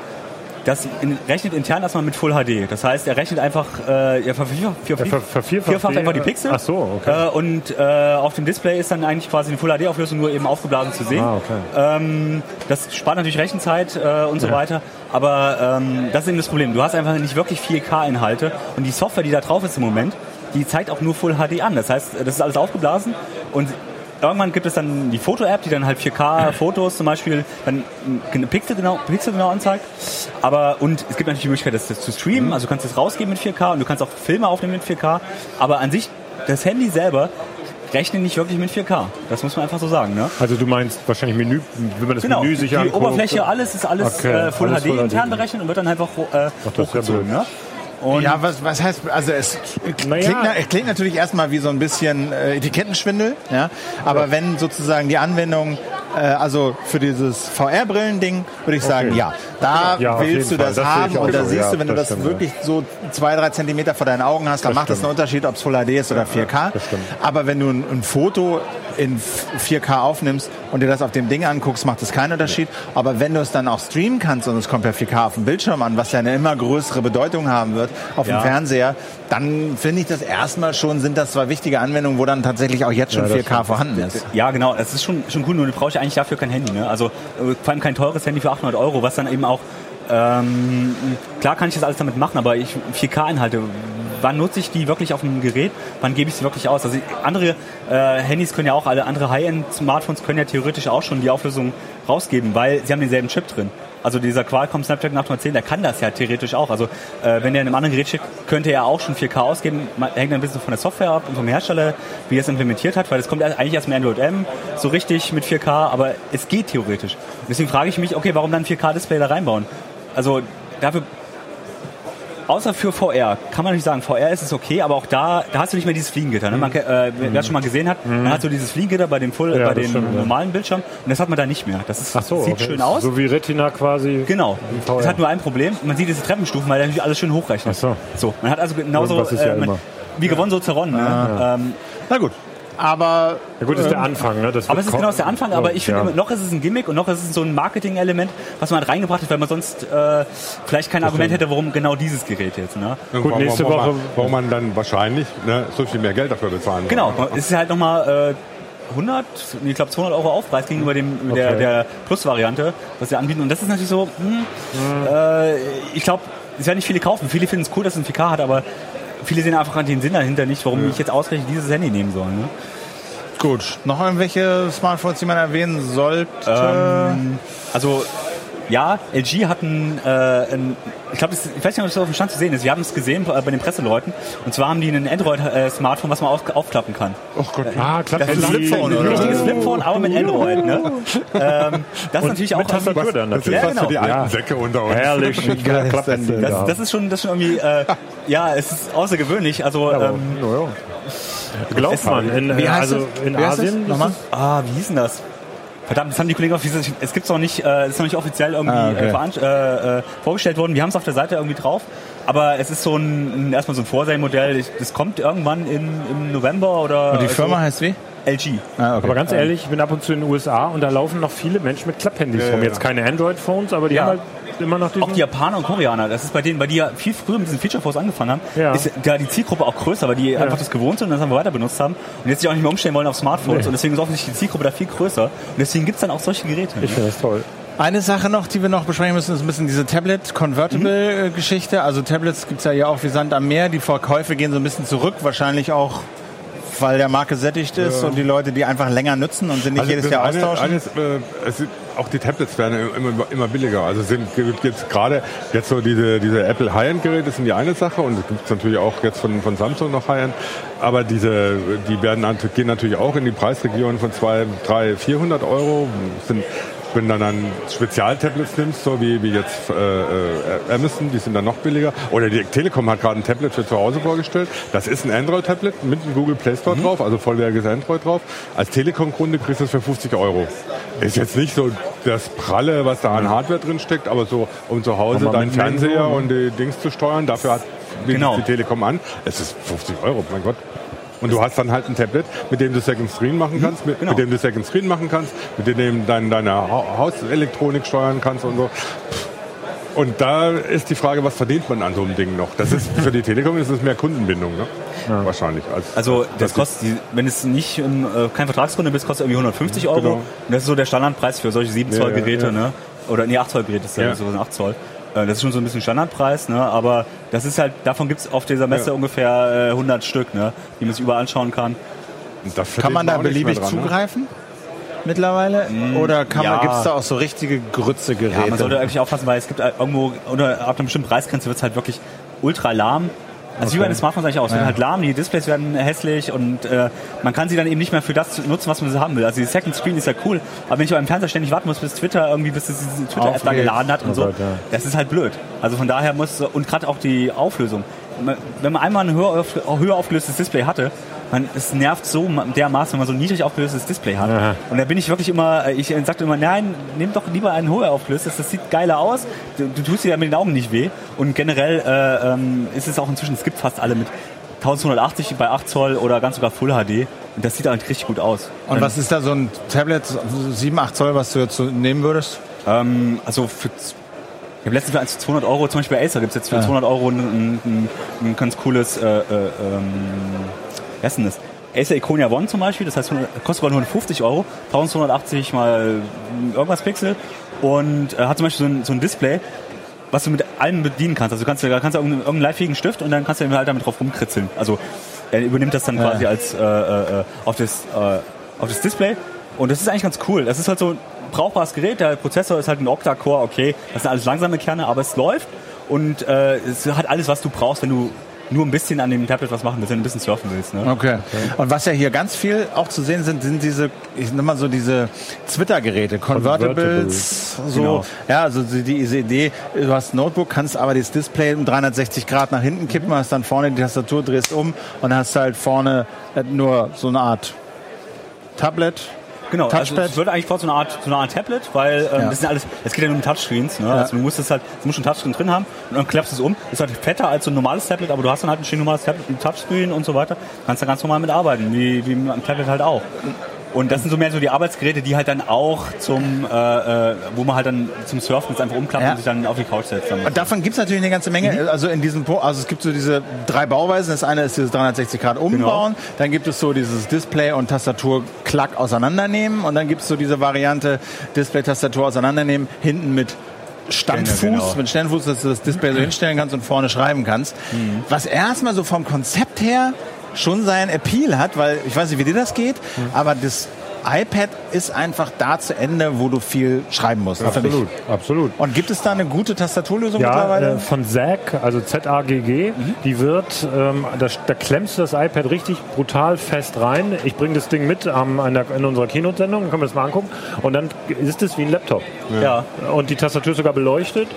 Das in, rechnet intern erstmal mit Full HD. Das heißt, er rechnet einfach, äh, er vervier- vier- Er ver- vervierfacht einfach die Pixel. Ach so, okay. Äh, und äh, auf dem Display ist dann eigentlich quasi eine Full HD Auflösung nur eben aufgeblasen zu sehen. Ah, okay. ähm, das spart natürlich Rechenzeit äh, und so weiter. Aber ähm, das ist eben das Problem. Du hast einfach nicht wirklich 4K-Inhalte und die Software, die da drauf ist im Moment, die zeigt auch nur Full HD an. Das heißt, das ist alles aufgeblasen und Irgendwann gibt es dann die Foto-App, die dann halt 4K-Fotos zum Beispiel dann eine Pixel genau, Pixel genau anzeigt. Aber, und es gibt natürlich die Möglichkeit, das, das zu streamen. Also du kannst es rausgeben mit 4K und du kannst auch Filme aufnehmen mit 4K. Aber an sich, das Handy selber rechnen nicht wirklich mit 4K. Das muss man einfach so sagen. Ne? Also du meinst wahrscheinlich Menü, wenn man das Genau, Menü sich die anguckt. Oberfläche, alles ist alles Okay, äh, Full alles HD Full HD. intern berechnet und wird dann einfach äh, Ach, das ja hochgezogen. blöd. Ne? Und Ja, was, was heißt, also es klingt, es klingt natürlich erstmal wie so ein bisschen äh, Etikettenschwindel, ja. Aber wenn sozusagen die Anwendung, äh, also für dieses VR-Brillen-Ding, würde ich sagen, Okay. ja, da Ja, willst du das, Das haben und da so. siehst Ja, du, wenn du das stimmt, wirklich so zwei, drei Zentimeter vor deinen Augen hast, dann Das macht das einen Unterschied, ob es Full HD ist oder 4K. das stimmt. Aber wenn du ein, ein Foto in 4K aufnimmst und dir das auf dem Ding anguckst, macht das keinen Unterschied. Aber wenn du es dann auch streamen kannst und es kommt per 4K auf dem Bildschirm an, was ja eine immer größere Bedeutung haben wird auf Ja. dem Fernseher, dann finde ich das erstmal schon, sind das zwar wichtige Anwendungen, wo dann tatsächlich auch jetzt schon Ja, das 4K vorhanden ist. Ja, genau. Es ist schon, schon cool, nur du brauchst ja eigentlich dafür kein Handy. Ne? Also äh, vor allem kein teures Handy für 800 Euro, was dann eben auch ähm, klar kann ich das alles damit machen, aber ich 4K-Inhalte, wann nutze ich die wirklich auf dem Gerät? Wann gebe ich sie wirklich aus? Also andere äh, Handys können ja auch, alle andere High-End-Smartphones können ja theoretisch auch schon die Auflösung rausgeben, weil sie haben denselben Chip drin. Also dieser Qualcomm Snapdragon 810, der kann das ja theoretisch auch. Also äh, wenn der in einem anderen Gerät schickt, könnte er auch schon 4K ausgeben. Man, hängt ein bisschen von der Software ab und vom Hersteller, wie er es implementiert hat, weil es kommt eigentlich erst mit Android M so richtig mit 4K, aber es geht theoretisch. Deswegen frage ich mich, okay, warum dann 4K-Display da reinbauen? Also dafür Außer für VR kann man nicht sagen, VR ist es okay, aber auch da, da hast du nicht mehr dieses Fliegengitter. Ne? Man, äh, wer es schon mal gesehen hat, man hat so dieses Fliegengitter bei dem, Full, Ja, bei das dem stimmt, ja. normalen Bildschirm und das hat man da nicht mehr. Das ist, so, sieht okay. schön aus. So wie Retina quasi. Genau. Es hat nur ein Problem. Man sieht diese Treppenstufen, weil er natürlich alles schön hochrechnet. Ach so. So, man hat also genauso ja äh, man, immer. wie gewonnen so zerronnen. Ne? Ähm, Na gut. Aber Ja gut, das ist der Anfang. Ne? Das aber es ist genau der Anfang. Aber ich finde, Ja. immer, noch ist es ein Gimmick und noch ist es so ein Marketing-Element, was man halt reingebracht hat, weil man sonst äh, vielleicht kein Argument hätte, warum genau dieses Gerät jetzt. Ne? Gut, nächste warum, Woche- Man, warum man dann wahrscheinlich ne, so viel mehr Geld dafür bezahlen Genau, es ist halt nochmal äh, 100, nee, ich glaube 200 Euro Aufpreis gegenüber dem der, Okay. der Plus-Variante, was sie anbieten. Und das ist natürlich so, hm, äh, ich glaube, es werden nicht viele kaufen. Viele finden es cool, dass es ein 4K hat, aber viele sehen einfach den Sinn dahinter nicht, warum ich jetzt ausgerechnet dieses Handy nehmen soll. Ne? gut. Noch irgendwelche Smartphones, die man erwähnen sollte? Ähm, also ja, LG hat ein, äh, ein ich glaube, ich weiß nicht, ob das auf dem Stand zu sehen ist. Wir haben es gesehen äh, bei den Presseleuten. Und zwar haben die ein Android-Smartphone, was man auf, aufklappen kann. Oh Gott. Ah, klappt Das ist ein Flipphone, ein richtiges Flipphone, aber mit Android. Ne? ähm, das ist natürlich auch Tastatur dann Das ist natürlich. Ja, was für die alten Ja. Säcke unter uns. Herrlich. Das denn Das, da? das ist schon, das ist schon irgendwie, äh, ja, es ist außergewöhnlich. Also, Aber, ähm, naja. Glaubt man. In, äh, also in? Asien. Nochmal? ah, wie hieß denn das? Verdammt, das haben die Kollegen auf dieses, es gibt's noch nicht, äh, ist noch nicht offiziell irgendwie Ah, okay. äh, äh, äh, vorgestellt worden. Wir haben es auf der Seite irgendwie drauf, aber es ist so ein, ein erstmal so ein Vorserienmodell. Ich- Das kommt irgendwann in, im November oder Und die so. Firma heißt wie? LG. Ah, okay. Aber ganz ehrlich, ich bin ab und zu in den USA und da laufen noch viele Menschen mit Klapphandys rum. Jetzt keine Android-Phones, aber die Ja. haben halt immer noch diesen... Auch die Japaner und Koreaner, das ist bei denen, weil die ja viel früher mit diesen Feature Phones angefangen haben, Ja. ist da die Zielgruppe auch größer, weil die einfach das gewohnt sind und das einfach weiter benutzt haben und jetzt sich auch nicht mehr umstellen wollen auf Smartphones Nee. und deswegen ist offensichtlich die Zielgruppe da viel größer und deswegen gibt's dann auch solche Geräte. ich finde das toll. Eine Sache noch, die wir noch besprechen müssen, ist ein bisschen diese Tablet-Convertible-Geschichte. Also Tablets gibt's ja hier auch wie Sand am Meer. Die Verkäufe gehen so ein bisschen zurück, wahrscheinlich auch, weil der Markt gesättigt ist und die Leute die einfach länger nutzen und sie nicht jedes das Jahr eine, austauschen. Eines, äh, es auch die Tablets werden immer, immer billiger. Also sind jetzt gerade jetzt so diese, diese Apple High-End-Geräte sind die eine Sache und es gibt natürlich auch jetzt von, von Samsung noch High-End. Aber diese, die werden gehen natürlich auch in die Preisregion von 2, 3, 400 Euro. Sind, wenn du dann an Spezialtablets nimmst, so wie, wie jetzt äh, äh, Amazon, die sind dann noch billiger. Oder die Telekom hat gerade ein Tablet für zu Hause vorgestellt. Das ist ein Android-Tablet mit einem Google Play Store drauf, also vollwertiges Android drauf. Als Telekom-Kunde kriegst du es für 50 Euro. Ist jetzt nicht so das Pralle, was da an Hardware drin steckt, aber so um zu Hause deinen Fernseher und die Dings zu steuern, dafür hat bietet Genau. die Telekom an. Es ist 50 Euro, mein Gott. Und du hast dann halt ein Tablet, mit dem du Second Screen machen kannst, mit, genau. mit dem du Second Screen machen kannst, mit dem du dein, deine Ha- Hauselektronik steuern kannst und so. Und da ist die Frage, was verdient man an so einem Ding noch? Das ist für die Telekom ist es mehr Kundenbindung, ne? Wahrscheinlich. Als, Also als- das kostet, die- wenn es nicht ähm, äh, kein Vertragskunde bist, kostet irgendwie 150 Euro. Genau. Und das ist so der Standardpreis für solche 7 Zoll Ja, ja, Geräte, ja. ne? Oder nee, 8 Zoll Geräte ist ja, Ja. so ein 8 Zoll. Äh, Das ist schon so ein bisschen Standardpreis, ne? Aber das ist halt, davon gibt's auf dieser Messe Ja. ungefähr äh, 100 Stück, ne? Die man sich überall anschauen kann. Und da Kann man da beliebig dran, ne? zugreifen? Mittlerweile? Oder kann ja. man, gibt's da auch so richtige Grützegeräte? Ja, man sollte eigentlich aufpassen, weil es gibt äh, irgendwo, unter ab einer bestimmten Preisgrenze wird's halt wirklich ultra lahm. Also wie bei den Smartphones eigentlich auch. Es wird halt lahm, die Displays werden hässlich und äh, man kann sie dann eben nicht mehr für das nutzen, was man sie haben will. Also die Second Screen ist ja cool, aber wenn ich beim Fernseher ständig warten muss, bis Twitter irgendwie, bis es diese Twitter-App da geladen hat und so, Gott, ja. das ist halt blöd. Also von daher muss, und gerade auch die Auflösung. Wenn man einmal ein höher, auf- höher aufgelöstes Display hatte, man, es nervt so dermaßen, wenn man so ein niedrig aufgelöstes Display hat. Aha. Und da bin ich wirklich immer, ich sagte immer, nein, nimm doch lieber ein höher aufgelöstes, das sieht geiler aus, du, du tust dir ja mit den Augen nicht weh. Und generell äh, ähm, ist es auch inzwischen, es gibt fast alle mit 1280 bei 8 Zoll oder ganz sogar Full HD. Und das sieht halt richtig gut aus. Und was ist da so ein Tablet, 7, 8 Zoll, was du jetzt so nehmen würdest? Ähm, also für, ich habe letztens für eins für 200 Euro, zum Beispiel bei Acer gibt es jetzt für Ja. 200 Euro ein, ein, ein, ein ganz cooles, äh, äh, ähm, wer ist denn das? Acer Iconia One zum Beispiel, das heißt, 100 kostet sogar nur 50 Euro, 1280 mal irgendwas Pixel und äh, hat zum Beispiel so ein, so ein Display, was du mit allem bedienen kannst. Also du kannst, da kannst du irgendeinen, irgendeinen leitfähigen Stift und dann kannst du halt damit drauf rumkritzeln. Also er übernimmt das dann quasi als äh, äh, auf, das, äh, auf das Display und das ist eigentlich ganz cool. Das ist halt so ein brauchbares Gerät. Der Prozessor ist halt ein Octa-Core, okay, das sind alles langsame Kerne, aber es läuft und äh, es hat alles, was du brauchst, wenn du nur ein bisschen an dem Tablet was machen willst, wenn du ein bisschen surfen willst. Ne? Okay. Und was ja hier ganz viel auch zu sehen sind, sind diese, ich nenne mal so diese Twitter-Geräte, Convertibles, so. Genau. Ja, also die, diese Idee, du hast ein Notebook, kannst aber das Display um 360 Grad nach hinten kippen, hast dann vorne die Tastatur, drehst um und hast halt vorne äh, nur so eine Art Tablet. Genau, also Touchpad? es wird eigentlich vor so eine Art, so eine Art Tablet, weil ähm, Ja. das sind alles, es geht ja nur um Touchscreens, ne? Also du musst es halt, du musst schon Touchscreen drin haben und dann klappst du es um. Ist halt fetter als so ein normales Tablet, aber du hast dann halt ein schön normales Tablet mit Touchscreen und so weiter. Kannst da ganz normal mitarbeiten, wie, wie am Tablet halt auch. Und das sind so mehr so die Arbeitsgeräte, die halt dann auch zum, äh, äh, wo man halt dann zum Surfen jetzt einfach umklappt Ja. und sich dann auf die Couch setzt. Und davon gibt's natürlich eine ganze Menge. Also in diesem, also es gibt so diese drei Bauweisen. Das eine ist dieses 360 Grad umbauen. Dann gibt es so dieses Display und Tastatur klack auseinandernehmen. Und dann gibt es so diese Variante Display, Tastatur auseinandernehmen, hinten mit Standfuß, genau. mit Standfuß, dass du das Display so hinstellen kannst und vorne schreiben kannst. Was erstmal so vom Konzept her schon seinen Appeal hat, weil ich weiß nicht, wie dir das geht, aber das iPad ist einfach da zu Ende, wo du viel schreiben musst. Absolut, absolut. Und gibt es da eine gute Tastaturlösung Ja, mittlerweile? äh, von ZAG, also Z-A-G-G, die wird, ähm, da, da klemmst du das iPad richtig brutal fest rein. Ich bringe das Ding mit ähm, in, der, in unserer Keynote-Sendung, können wir das mal angucken. Und dann ist es wie ein Laptop. ja. Und die Tastatur ist sogar beleuchtet.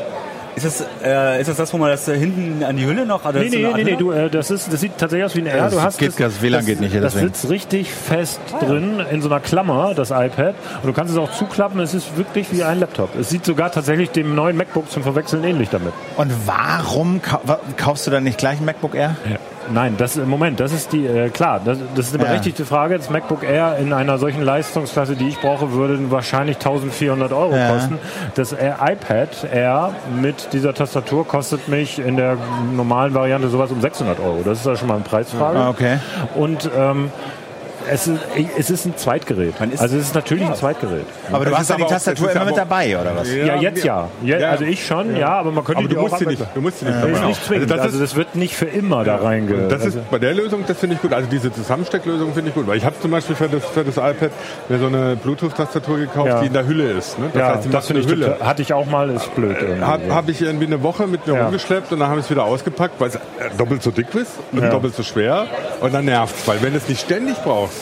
Ist das, äh, ist das das, wo man das äh, hinten an die Hülle noch? Oder Nee, ist das nee, nee, nee, du, äh, das, ist, das sieht tatsächlich aus wie ein R. Das Du hast geht- das WLAN geht nicht hier, Das deswegen. sitzt richtig fest drin in so einer Klammer, das iPad. Und du kannst es auch zuklappen, es ist wirklich wie ein Laptop. Es sieht sogar tatsächlich dem neuen MacBook zum Verwechseln ähnlich damit. Und warum wa- kaufst du dann nicht gleich ein MacBook Air? Nein, das im Moment, das ist die äh, klar, das, das ist eine Ja. berechtigte Frage. Das MacBook Air in einer solchen Leistungsklasse, die ich brauche, würde wahrscheinlich 1400 Euro Ja. kosten. Das Air, iPad Air mit dieser Tastatur kostet mich in der normalen Variante sowas um 600 Euro. Das ist ja schon mal eine Preisfrage. Ah, okay. Und ähm, es ist, es ist ein Zweitgerät. Also es ist natürlich ein Zweitgerät. Aber du Das hast ja die Tastatur das immer mit dabei, oder was? Ja, jetzt ja. ja. Ja. Also ich schon, ja, aber man könnte Aber die du musst auch sie nicht, du musst sie nicht Das ist dabei nicht haben. zwingend. Also Also das das wird nicht für immer da reinge... Und das also- ist bei der Lösung, das finde ich gut. Also diese Zusammenstecklösung finde ich gut. Weil ich habe zum Beispiel für das, für das iPad mir so eine Bluetooth-Tastatur gekauft, Ja. die in der Hülle ist. Ne? Das ja, heißt, die das finde ich eine Hülle. hatte ich auch mal, ist blöd. irgendwie. Habe hab ich irgendwie eine Woche mit mir Ja. rumgeschleppt und dann habe ich es wieder ausgepackt, weil es äh, doppelt so dick ist und Ja. doppelt so schwer. Und dann nervt es. Weil wenn du es nicht ständig brauchst,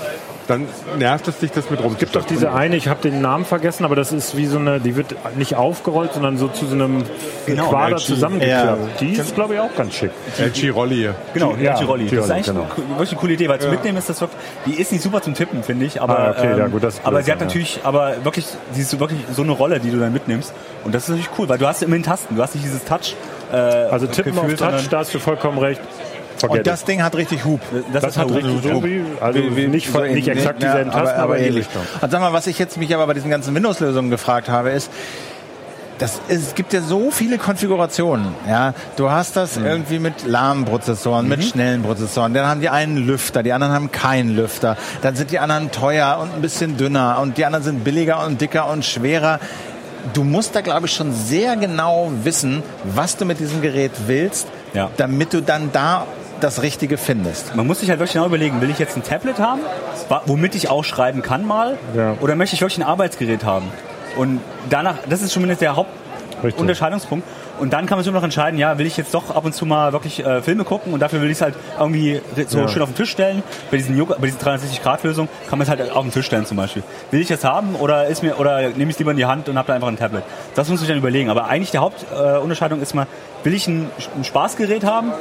dann nervt es dich, das mit rum. Es gibt doch diese eine, ich habe den Namen vergessen, aber das ist wie so eine, die wird nicht aufgerollt, sondern so zu so einem Genau, Quader zusammengeklappt. Die ist, glaube ich, auch ganz schick. LG Rolli. Genau, Ja, ja, Girolli. Das ist eigentlich genau. eine, wirklich eine coole Idee, weil zum Mitnehmen ist das wirklich, die ist nicht super zum Tippen, finde ich, aber, Ah, okay, ja, gut, das aber sie hat ja. natürlich, aber wirklich, sie ist so wirklich so eine Rolle, die du dann mitnimmst und das ist natürlich cool, weil du hast immerhin Tasten, du hast nicht dieses Touch, äh, Also tippen Gefühl, auf Touch, da hast du vollkommen recht. Forget Und das Ding hat richtig Hub. das, Das ist hat halt richtig wie, also nicht, So nicht exakt ja, dieselben Tasten, aber, die ähnlich. Richtung. Und sag mal, was ich jetzt mich aber bei diesen ganzen Windows-Lösungen gefragt habe, ist, das, es gibt ja so viele Konfigurationen. Ja, du hast das Mhm. irgendwie mit lahmen Prozessoren, mit schnellen Prozessoren. Dann haben die einen Lüfter, die anderen haben keinen Lüfter. Dann sind die anderen teuer und ein bisschen dünner und die anderen sind billiger und dicker und schwerer. Du musst da, glaube ich, schon sehr genau wissen, was du mit diesem Gerät willst, Ja. damit du dann da das Richtige findest. Man muss sich halt wirklich genau überlegen, will ich jetzt ein Tablet haben, womit ich auch schreiben kann mal, Ja. oder möchte ich wirklich ein Arbeitsgerät haben? Und danach, das ist zumindest der. Hauptunterscheidungspunkt. und dann kann man sich immer noch entscheiden, ja, will ich jetzt doch ab und zu mal wirklich äh, Filme gucken und dafür will ich es halt irgendwie so Ja. schön auf den Tisch stellen. Bei diesen Yoga, bei diesen 360-Grad-Lösungen kann man es halt auf den Tisch stellen zum Beispiel. Will ich es haben oder ist mir oder nehme ich es lieber in die Hand und habe da einfach ein Tablet? Das muss ich dann überlegen. Aber eigentlich die Hauptunterscheidung äh, ist mal, will ich ein, ein Spaßgerät haben?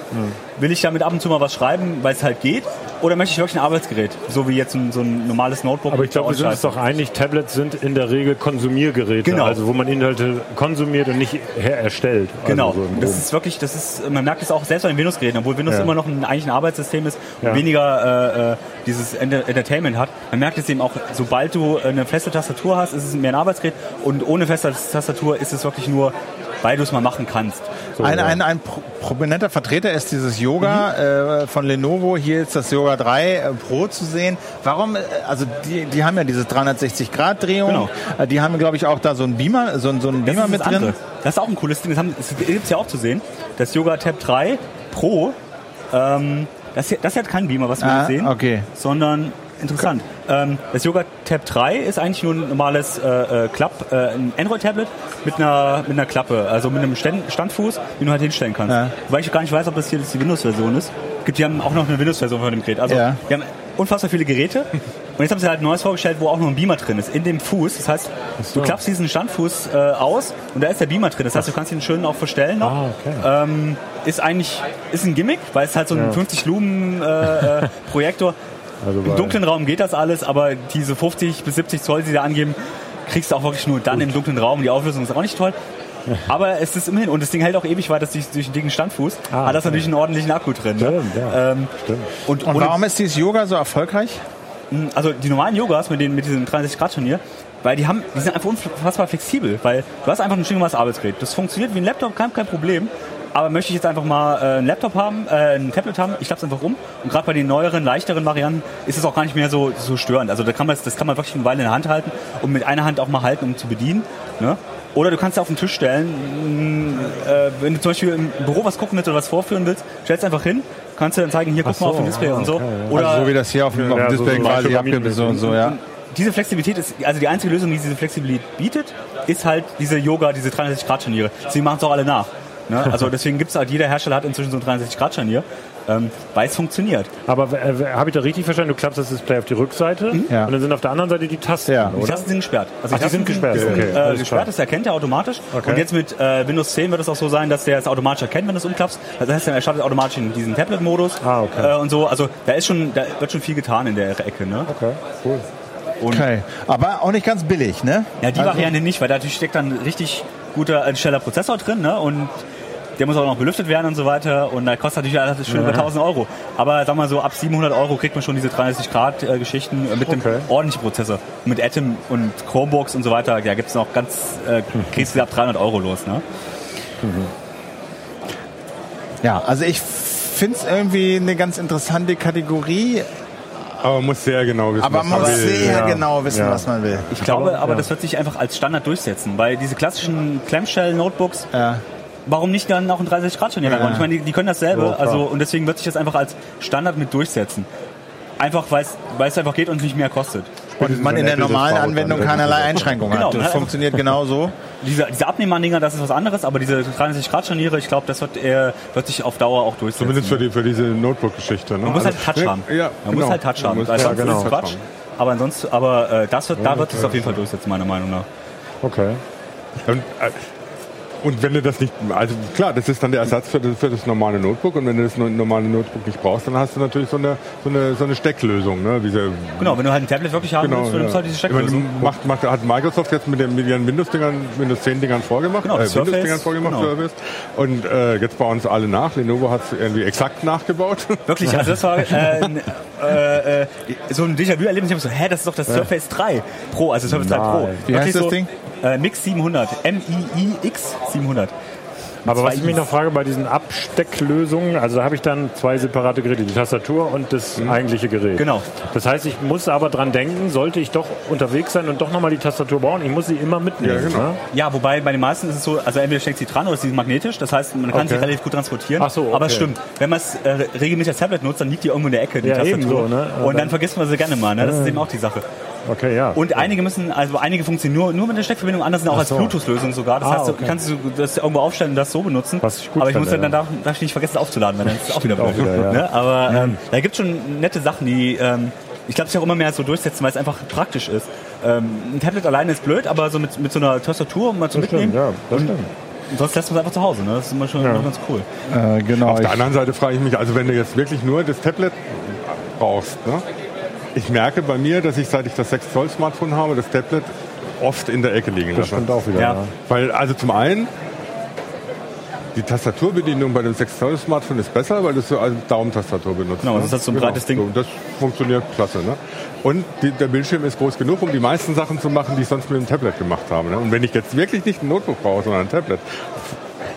Will ich damit ab und zu mal was schreiben, weil es halt geht? Oder möchte ich wirklich ein Arbeitsgerät? So wie jetzt ein, so ein normales Notebook. Aber ich glaube, wir sind uns doch einig, Tablets sind in der Regel Konsumiergeräte. Genau. Also wo man Inhalte konsumiert und nicht her erstellt. Genau, Also so im das ist wirklich, das ist, man merkt es auch selbst bei den Windows-Geräten, obwohl Windows Ja. immer noch ein, eigentlich ein Arbeitssystem ist und Ja. weniger äh, äh, dieses Enter Entertainment hat. Man merkt es eben auch, sobald du eine feste Tastatur hast, ist es mehr ein Arbeitsgerät und ohne feste Tastatur ist es wirklich nur, weil du es mal machen kannst. So, Ein, ja. ein, ein pro- prominenter Vertreter ist dieses Yoga äh, von Lenovo. Hier ist das Yoga 3 äh, Pro zu sehen. Warum, äh, also die, die haben ja diese 360-Grad-Drehung. Genau. Äh, die haben, glaube ich, auch da so einen Beamer, so, so einen Beamer mit das drin. andere. Das ist auch ein cooles Ding, das, haben- das gibt es ja auch zu sehen. Das Yoga Tab 3 Pro, ähm, das, hier, das hier hat keinen Beamer, was wir Ah, sehen, okay. sondern interessant. Ähm, das Yoga Tab 3 ist eigentlich nur ein normales äh, äh, Klapp, äh, ein Android-Tablet mit einer, mit einer Klappe, also mit einem Stand, Standfuß, den du halt hinstellen kannst. Ja. Weil ich gar nicht weiß, ob das hier jetzt die Windows-Version ist. Gibt, die haben auch noch eine Windows-Version von dem Gerät. Also Ja. die haben unfassbar viele Geräte. Und jetzt haben sie halt ein neues vorgestellt, wo auch noch ein Beamer drin ist, in dem Fuß. Das heißt, du klappst diesen Standfuß äh, aus und da ist der Beamer drin. Das heißt, du kannst ihn schön auch verstellen noch. Ah, okay. Ähm, ist eigentlich ist ein Gimmick, weil es halt so ein 50 Lumen äh, äh, Projektor. Also Im dunklen Raum geht das alles, aber diese 50 bis 70 Zoll, die sie da angeben, kriegst du auch wirklich nur dann im dunklen Raum. Die Auflösung ist auch nicht toll. Aber es ist immerhin, und das Ding hält auch ewig weiter durch, durch den dicken Standfuß. Ah, hat das natürlich einen ordentlichen Akku drin. Ne? Stimmt, ja. Ähm, Stimmt. und, Und warum ist dieses Yoga so erfolgreich? also die normalen Yogas mit, den, mit diesem 63-Grad-Turnier, weil die haben, die sind einfach unfassbar flexibel, weil du hast einfach ein schönes Arbeitsgerät. Das funktioniert wie ein Laptop, kein, kein Problem. Aber möchte ich jetzt einfach mal äh, einen Laptop haben, äh, ein Tablet haben, ich klappe es einfach um. Und gerade bei den neueren, leichteren Varianten ist es auch gar nicht mehr so, so störend. Also da kann man, das kann man wirklich eine Weile in der Hand halten und mit einer Hand auch mal halten, um zu bedienen. Ne? Oder du kannst es auf den Tisch stellen. mh, Äh, wenn du zum Beispiel im Büro was gucken willst oder was vorführen willst, stellst einfach hin, kannst du dann zeigen, hier guck mal so, auf dem Display ah, und so. okay, ja. Oder also so wie das hier auf dem, auf Ja, dem so- Display so quasi Beispiel abgebildet so, so, ja. diese Flexibilität ist, also die einzige Lösung, die diese Flexibilität bietet, ist halt diese Yoga, diese 63-Grad-Scharniere. Sie machen es auch alle nach. Ne? Also deswegen gibt es halt, jeder Hersteller hat inzwischen so ein 63-Grad-Scharnier, ähm, weil es funktioniert. Aber äh, habe ich da richtig verstanden? Du klappst das Display auf die Rückseite Ja. und dann sind auf der anderen Seite die Tasten, Ja. Die? Tasten sind gesperrt. Also Ach, die sind gesperrt, sind, okay, äh, gesperrt, klar. das erkennt er automatisch. Okay. Und jetzt mit äh, Windows 10 wird es auch so sein, dass der es automatisch erkennt, wenn du es umklappst. Das heißt, er startet automatisch in diesen Tablet-Modus Ah, okay. äh, und so. Also da ist schon, da wird schon viel getan in der Ecke. Ne? Okay, cool. Und Okay. Aber auch nicht ganz billig, ne? Ja, die Also- Variante nicht, weil da natürlich steckt dann ein richtig guter, ein schneller Prozessor drin, ne? Und der muss auch noch belüftet werden und so weiter. Und da kostet natürlich alles schön über 1000 Euro. Aber sag mal so, ab 700 Euro kriegt man schon diese 30 Grad äh, Geschichten mit Okay. dem ordentlichen Prozessor. Mit Atom und Chromebooks und so weiter, da gibt's noch ganz, äh, kriegst du ab 300 Euro los, ne? Ja, also ich finde es irgendwie eine ganz interessante Kategorie, Aber man muss sehr genau wissen, aber was man man muss will. sehr ja. genau wissen, Ja. was man will. Ich glaube aber, ja. das wird sich einfach als Standard durchsetzen, weil diese klassischen Clamshell-Notebooks, Ja. Warum nicht dann auch ein 30 Grad schon Ja. Ich meine, die, die können dasselbe, Ja, also und deswegen wird sich das einfach als Standard mit durchsetzen. Einfach weil es einfach geht und nicht mehr kostet. Und man in der normalen Anwendung keinerlei Einschränkungen Genau, hat. Das ne? funktioniert genauso. Diese, diese Abnehmerdinger, das ist was anderes, aber diese 33 Grad Scharniere, ich glaube, das wird, eher, wird sich auf Dauer auch durchsetzen. Zumindest für, die, für diese Notebook-Geschichte. Ne? Man muss halt Also- Touch haben. Ja, Man muss genau. halt Touch haben. Muss- Weil ja, sonst genau. Quatsch. Aber ansonsten, aber äh, das wird, da wird es auf jeden Fall durchsetzen, meiner Meinung nach. Okay. Und, äh, und wenn du das nicht, also klar, das ist dann der Ersatz für das, für das normale Notebook. Und wenn du das no- normale Notebook nicht brauchst, dann hast du natürlich so eine, so eine, so eine Stecklösung. Ne? Diese, Genau, wenn du halt ein Tablet wirklich haben Genau, willst, dann nimmst du halt diese Ich meine, Stecklösung. macht, macht, hat Microsoft jetzt mit, den, mit ihren Windows-Dingern, Windows 10-Dingern vorgemacht, Genau, äh, Windows-Dingern vorgemacht, genau. Surface. Und äh, jetzt bauen es alle nach. Lenovo hat es irgendwie exakt nachgebaut. Wirklich, also das war äh, ein, äh, äh, so ein Déjà-vu-Erlebnis. Ich habe so, hä, das ist doch das Surface 3 Pro, also Surface 3 Pro. Nein. Wie heißt das so, Ding? Äh, Mix 700, M-I-I-X 700. Aber was ich mich noch frage bei diesen Abstecklösungen, also da habe ich dann zwei separate Geräte, die Tastatur und das eigentliche Gerät. Genau. Das heißt, ich muss aber dran denken, sollte ich doch unterwegs sein und doch nochmal die Tastatur bauen, ich muss sie immer mitnehmen. Ja, genau. Ne? Ja, wobei bei den meisten ist es so, also entweder steckt sie dran oder sie ist magnetisch, das heißt, man kann Okay. sie relativ gut transportieren. Ach so, okay. Aber es stimmt, wenn man es äh, regelmäßig als Tablet nutzt, dann liegt die irgendwo in der Ecke, die Ja, Tastatur. ebenso, ne? Und dann vergisst man sie gerne mal, ne? das ist eben auch die Sache. Okay, ja. Und einige müssen, also einige funktionieren nur, nur mit der Steckverbindung, andere sind auch Ach als so. Bluetooth-Lösung sogar. Das Ah, heißt, du okay. kannst du das irgendwo aufstellen und das so benutzen. Was ich gut Aber ich muss dann, dann darf, darf ich nicht vergessen aufzuladen, weil dann ist es auch wieder blöd. auch wieder, ja. ne? Aber ähm, da gibt schon nette Sachen, die ähm, ich glaube, sich auch immer mehr so durchsetzen, weil es einfach praktisch ist. Ähm, ein Tablet alleine ist blöd, aber so mit, mit so einer Tastatur mal zu Das stimmt, mitnehmen. ja, das stimmt. Und sonst lässt man es einfach zu Hause. Ne? Das ist immer schon immer ganz cool. Äh, genau. Auf der anderen Seite frage ich mich, also wenn du jetzt wirklich nur das Tablet brauchst, ne? Ich merke bei mir, dass ich seit ich das 6 Zoll Smartphone habe, das Tablet oft in der Ecke liegen Das lasse. stimmt auch wieder. Ja. Ja. Weil, also zum einen, die Tastaturbedienung bei dem 6 Zoll Smartphone ist besser, weil du so eine Daumentastatur benutzt. Genau, das ist so ein breites Ding. So, das funktioniert klasse. Ne? Und die, der Bildschirm ist groß genug, um die meisten Sachen zu machen, die ich sonst mit dem Tablet gemacht habe. Ne? Und wenn ich jetzt wirklich nicht ein Notebook brauche, sondern ein Tablet,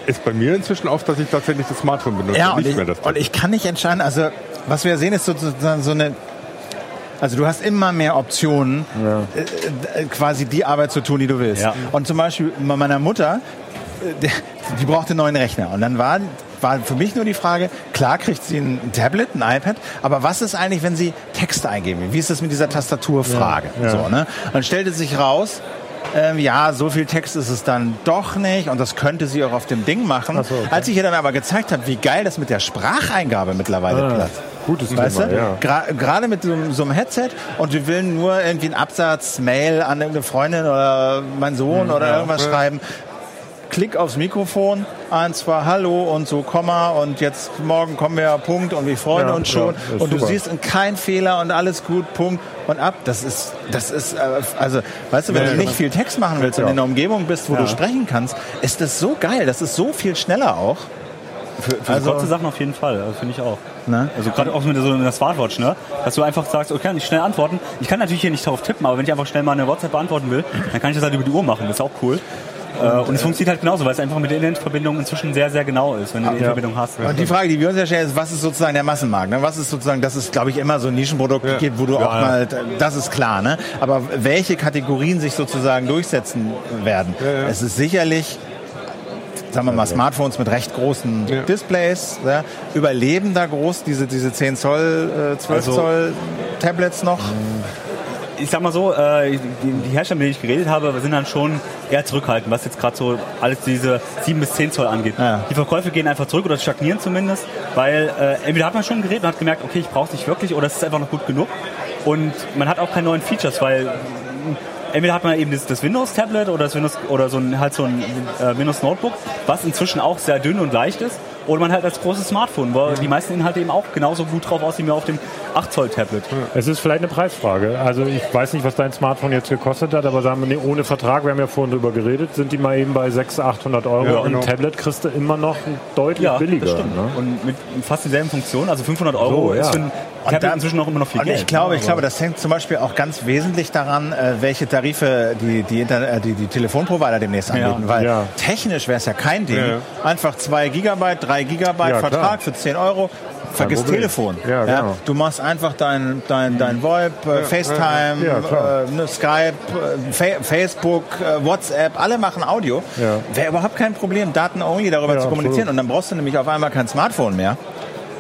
ist bei mir inzwischen oft, dass ich tatsächlich das Smartphone benutze, Ja, und nicht ich, mehr das und ich kann nicht entscheiden, also was wir sehen ist sozusagen so eine, also du hast immer mehr Optionen, äh, äh, quasi die Arbeit zu tun, die du willst. Ja. Und zum Beispiel bei meiner Mutter, äh, die, brauchte einen neuen Rechner. Und dann war, war für mich nur die Frage, klar kriegt sie ein Tablet, ein iPad, aber was ist eigentlich, wenn sie Texte eingeben? will? Wie ist das mit dieser Tastaturfrage? Ja, ja. So, ne? Und dann stellte sich raus, ähm, ja, so viel Text ist es dann doch nicht und das könnte sie auch auf dem Ding machen. Ach so, okay. Als ich ihr dann aber gezeigt habe, wie geil das mit der Spracheingabe mittlerweile Ah, klappt. Gutes Weißt Thema, du? ja. Gra- Gerade mit so, einem- so einem Headset und wir will nur irgendwie einen Absatz, Mail an irgendeine Freundin oder mein Sohn Hm, oder irgendwas schreiben. Klick aufs Mikrofon, eins, zwei, Hallo und so Komma und jetzt morgen kommen wir, Punkt und wir freuen Ja, uns schon. ja, und du super. siehst kein Fehler und alles gut, Punkt und ab. Das ist, das ist, äh, also, weißt du, wenn Ja, du ja. nicht viel Text machen willst und Ja. in einer Umgebung bist, wo Ja. du sprechen kannst, ist das so geil. Das ist so viel schneller auch. Für, für Also- kurze Sachen auf jeden Fall, also finde ich auch. Ne? Also gerade auch mit so einer Smartwatch, ne? Dass du einfach sagst, okay, kann ich schnell antworten. Ich kann natürlich hier nicht drauf tippen, aber wenn ich einfach schnell mal eine WhatsApp beantworten will, dann kann ich das halt über die Uhr machen. Das ist auch cool. Äh, und es funktioniert halt genauso, weil es einfach mit der Internetverbindung inzwischen sehr, sehr genau ist, wenn du die Internetverbindung hast. Und die Frage, die wir uns ja stellen, ist, was ist sozusagen der Massenmarkt? Ne? Was ist sozusagen, dass es, glaube ich, immer so ein Nischenprodukt Ja. gibt, wo du auch mal, das ist klar, ne? Aber welche Kategorien sich sozusagen durchsetzen werden? ja. Es ist sicherlich, sagen wir mal, Smartphones mit recht großen Ja. Displays, ja? überleben da groß diese, diese 10 Zoll, äh, 12 Also- Zoll Tablets noch? ich sag mal so, äh, die, Hersteller, mit denen ich geredet habe, sind dann schon eher zurückhaltend, was jetzt gerade so alles diese 7 bis 10 Zoll angeht. Ja. Die Verkäufe gehen einfach zurück oder stagnieren zumindest, weil äh, entweder hat man schon ein Gerät und hat gemerkt, okay, ich brauche es nicht wirklich oder es ist einfach noch gut genug und man hat auch keine neuen Features, weil entweder hat man eben das, das Windows-Tablet oder das Windows oder so ein halt so ein äh, Windows-Notebook, was inzwischen auch sehr dünn und leicht ist. Oder man halt als großes Smartphone, wo die meisten Inhalte eben auch genauso gut drauf aussehen wie auf dem 8 Zoll Tablet. Es ist vielleicht eine Preisfrage. Also ich weiß nicht, was dein Smartphone jetzt gekostet hat, aber sagen wir nee, ohne Vertrag, wir haben ja vorhin drüber geredet, sind die mal eben bei 600, 800 Euro. Ja, Und genau. ein Tablet kriegst du immer noch deutlich Ja, billiger. das stimmt. Ne? Und mit fast denselben Funktionen, also 500 Euro So, ja. ist für ein Tablet da- inzwischen auch immer noch viel Und Geld. ich glaube, ne? ich glaube, das hängt zum Beispiel auch ganz wesentlich daran, äh, welche Tarife die, die, Inter äh, die, die Telefonprovider demnächst anbieten. Weil Ja. technisch wäre es ja kein Ding. Ja, ja. Einfach 2 Gigabyte, 3 Gigabyte Ja, Vertrag klar. für 10 Euro. Vergiss. Telefon. Ja, genau. Du machst einfach dein, dein, dein VoIP, äh, FaceTime, Ja, äh, ne, Skype, äh, Fa Facebook, äh, WhatsApp, alle machen Audio. Ja. Wäre überhaupt kein Problem, Daten-only darüber Ja, zu kommunizieren. absolut. Und dann brauchst du nämlich auf einmal kein Smartphone mehr.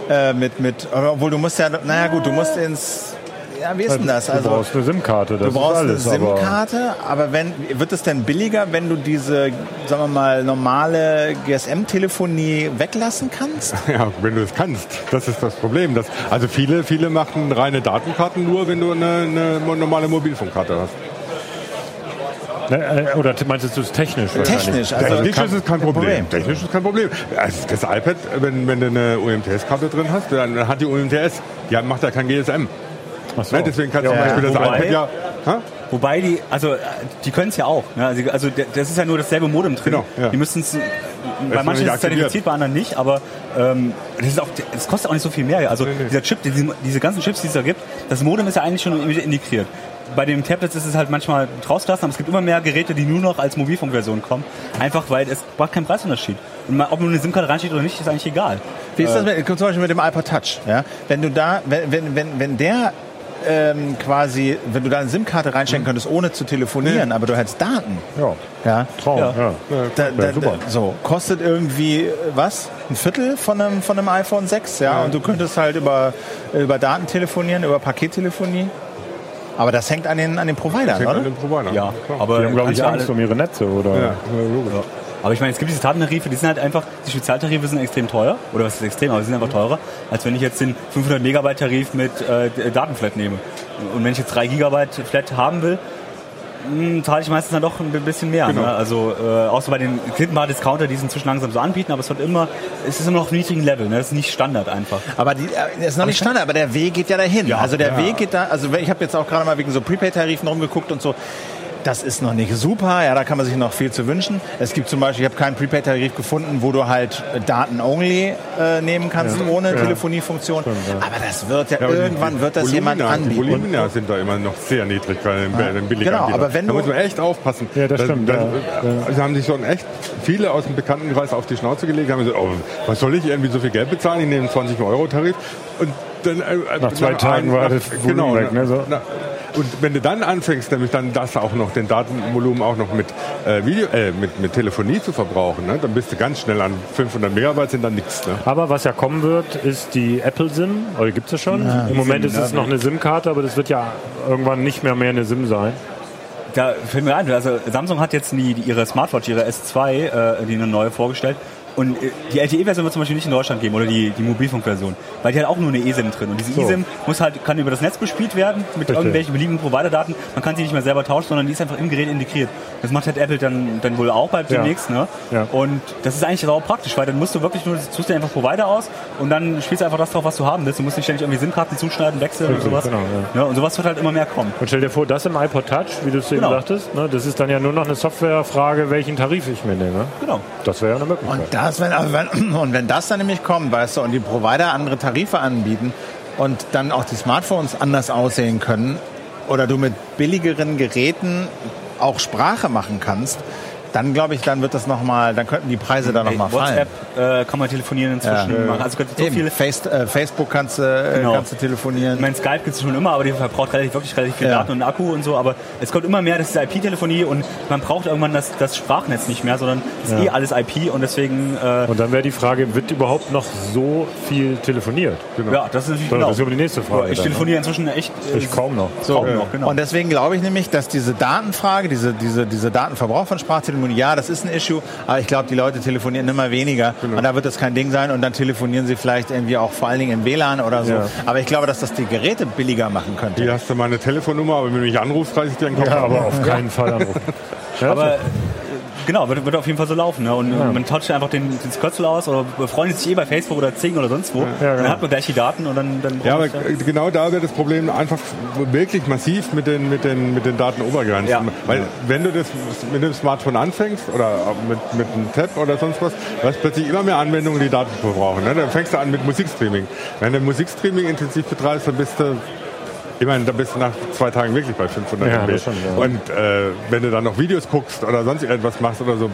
Äh, mit, mit, obwohl du musst ja, naja gut, du musst ins, ja, wie ist denn das? du Also, brauchst eine SIM-Karte, das Du brauchst ist alles. eine SIM-Karte, aber wenn wird es denn billiger, wenn du diese, sagen wir mal, normale GSM-Telefonie weglassen kannst? Ja, wenn du es kannst. Das ist das Problem. Das, also viele, viele machen reine Datenkarten nur, wenn du eine, eine normale Mobilfunkkarte hast. Ne, äh, Oder meinst du es technisch? Technisch, also Technisch ist es kein Problem. Problem. Technisch ist kein Problem. Also das iPad, wenn, wenn du eine UMTS-Karte drin hast, dann hat die UMTS, die macht ja kein GSM. So. Ne? Deswegen kannst du Ja, zum Beispiel das wobei- iPad ja... Ha? Wobei die, also äh, die können es ja auch. Ne? Also, also das ist ja nur dasselbe Modem drin. Genau, ja. Die müssen es, bei manchen ist es zertifiziert, bei anderen nicht. Aber ähm, das, ist auch, das kostet auch nicht so viel mehr. Also nee. dieser Chip, diese, diese ganzen Chips, die es da gibt, das Modem ist ja eigentlich schon integriert. Bei den Tablets ist es halt manchmal rausgelassen, aber es gibt immer mehr Geräte, die nur noch als Mobilfunkversion kommen. Einfach weil es macht keinen Preisunterschied. Und mal, ob nur eine SIM-Karte reinsteht oder nicht, ist eigentlich egal. Wie ist das mit, zum Beispiel mit dem iPod Touch? Ja? Wenn du da, wenn, wenn, wenn, wenn der ähm, quasi, wenn du da eine SIM-Karte reinstecken könntest, ohne zu telefonieren, aber du hättest Daten. Ja, Ja. Traum. Ja. Ja. Da, da, super. so, kostet irgendwie, äh, was? Ein Viertel von einem, von einem iPhone 6, ja? Und du könntest halt über, über Daten telefonieren, über Pakettelefonie. Aber das hängt an den, an den Providern, Hängt oder? an den Provider. Ja, klar. aber Die haben, glaube ich, Angst alle- um ihre Netze, oder? Ja. Aber ich meine, es gibt diese Datentarife, die sind halt einfach, die Spezialtarife sind extrem teuer. Oder was ist extrem, aber sie sind einfach teurer, als wenn ich jetzt den 500 Megabyte Tarif mit äh, Datenflat nehme. Und wenn ich jetzt 3 Gigabyte Flat haben will, mh, zahle ich meistens dann doch ein bisschen mehr. Genau. Ne? Also äh, außer bei den Klinkenbar Discounter, die es inzwischen langsam so anbieten, aber es wird immer, es ist immer noch auf einem niedrigen Level. Ne? Das ist nicht Standard einfach. Aber die, äh, das ist noch nicht Standard, aber der Weg geht ja dahin. Ja, also der ja. Weg geht da, also ich habe jetzt auch gerade mal wegen so Prepaid-Tarifen rumgeguckt und so. Das ist noch nicht super, ja, da kann man sich noch viel zu wünschen. Es gibt zum Beispiel, ich habe keinen Prepaid-Tarif gefunden, wo du halt äh, Daten-only äh, nehmen kannst, ohne Telefoniefunktion. Aber das wird ja, Ja, die- irgendwann die wird das jemand Volumina- Die anbieten. Volumina sind da immer noch sehr niedrig bei den, bei den billigen Genau, aber wenn da du- muss man echt aufpassen. Ja, das stimmt, ja. Sie haben sich schon echt viele aus dem Bekanntenkreis auf die Schnauze gelegt, haben gesagt, oh, was soll ich irgendwie so viel Geld bezahlen? Ich nehme einen 20 Euro Tarif und dann, äh, Nach zwei Tagen war das genau, Volumen weg, ne, so. na, und wenn du dann anfängst, nämlich dann das auch noch, den Datenvolumen auch noch mit, äh, Video, äh, mit, mit Telefonie zu verbrauchen, ne, dann bist du ganz schnell an 500 Megabyte, sind dann nichts. Ne? Aber was ja kommen wird, ist die Apple SIM. Oder gibt es ja schon? Im Moment ist es noch eine SIM-Karte, aber das wird ja irgendwann nicht mehr mehr eine SIM sein. Da fällt mir ein, also Samsung hat jetzt die, die, ihre Smartwatch, ihre S2, äh, die eine neue vorgestellt. Und äh, die LTE-Version wird zum Beispiel nicht in Deutschland geben oder die, die Mobilfunkversion, weil die hat auch nur eine eSIM drin. Und diese So. eSIM muss halt, kann über das Netz bespielt werden mit Richtig. irgendwelchen beliebigen Provider-Daten. Man kann sie nicht mehr selber tauschen, sondern die ist einfach im Gerät integriert. Das macht halt Apple dann, dann wohl auch bald Ja. demnächst. Ne? Ja. Und das ist eigentlich auch praktisch, weil dann musst du wirklich nur, suchst dir einfach Provider aus und dann spielst du einfach das drauf, was du haben willst. Du musst nicht ständig irgendwie SIM-Karten zuschneiden, wechseln Richtig, und sowas. genau, ja. Und sowas wird halt immer mehr kommen. Und stell dir vor, das im iPod Touch, wie du es eben Genau. sagtest, ne, das ist dann ja nur noch eine Softwarefrage, welchen Tarif ich mir nehme. Genau. Das wäre ja eine Möglichkeit. Und das, wenn, wenn, und wenn das dann nämlich kommt, weißt du, und die Provider andere Tarife anbieten und dann auch die Smartphones anders aussehen können oder du mit billigeren Geräten auch Sprache machen kannst, dann glaube ich, dann wird das noch mal, dann könnten die Preise da noch Ey, mal fallen. WhatsApp äh, kann man telefonieren inzwischen. machen. Also so viele. Face, äh, Facebook kannst, du, äh, Genau. kannst du telefonieren. Ich meine, Skype gibt es schon immer, aber die verbraucht relativ, wirklich relativ viel Ja. Daten und Akku und so. Aber es kommt immer mehr, das ist IP-Telefonie und man braucht irgendwann das, das Sprachnetz nicht mehr, sondern es ist Ja. eh alles IP und deswegen, äh, Und dann wäre die Frage, wird überhaupt noch so viel telefoniert? ja, das ist natürlich Das genau. ist aber die nächste Frage. ich dann, telefoniere inzwischen echt äh, Ich kaum noch. So, kaum noch, genau. Und deswegen glaube ich nämlich, dass diese Datenfrage, diese, diese, diese Datenverbrauch von Sprachtelefonie, ja, das ist ein Issue, aber ich glaube, die Leute telefonieren immer weniger Genau. und da wird das kein Ding sein und dann telefonieren sie vielleicht irgendwie auch vor allen Dingen im WLAN oder so. Ja. Aber ich glaube, dass das die Geräte billiger machen könnte. Hier hast du meine Telefonnummer, aber wenn du mich anrufst, reiß ich dir den Kopf Ja, ab. aber auf keinen Fall anrufen. Aber genau, wird, wird auf jeden Fall so laufen. Ne? Und äh, man tauscht einfach den, den Skötzel aus oder befreundet sich eh bei Facebook oder Zing oder sonst wo. Ja, genau. Dann hat man gleich die Daten und dann, dann Ja, aber genau da wird das Problem einfach wirklich massiv mit den, mit den, mit den Datenobergrenzen. Ja. Weil wenn du das mit dem Smartphone anfängst oder mit, mit einem Tab oder sonst was, du hast plötzlich immer mehr Anwendungen, die Daten verbrauchen. Ne? Dann fängst du an mit Musikstreaming. Wenn du Musikstreaming intensiv betreibst, dann bist du ich meine, da bist du nach zwei Tagen wirklich bei 500 Ja, MB. das schon, ja. Und äh, wenn du dann noch Videos guckst oder sonst irgendwas machst oder so,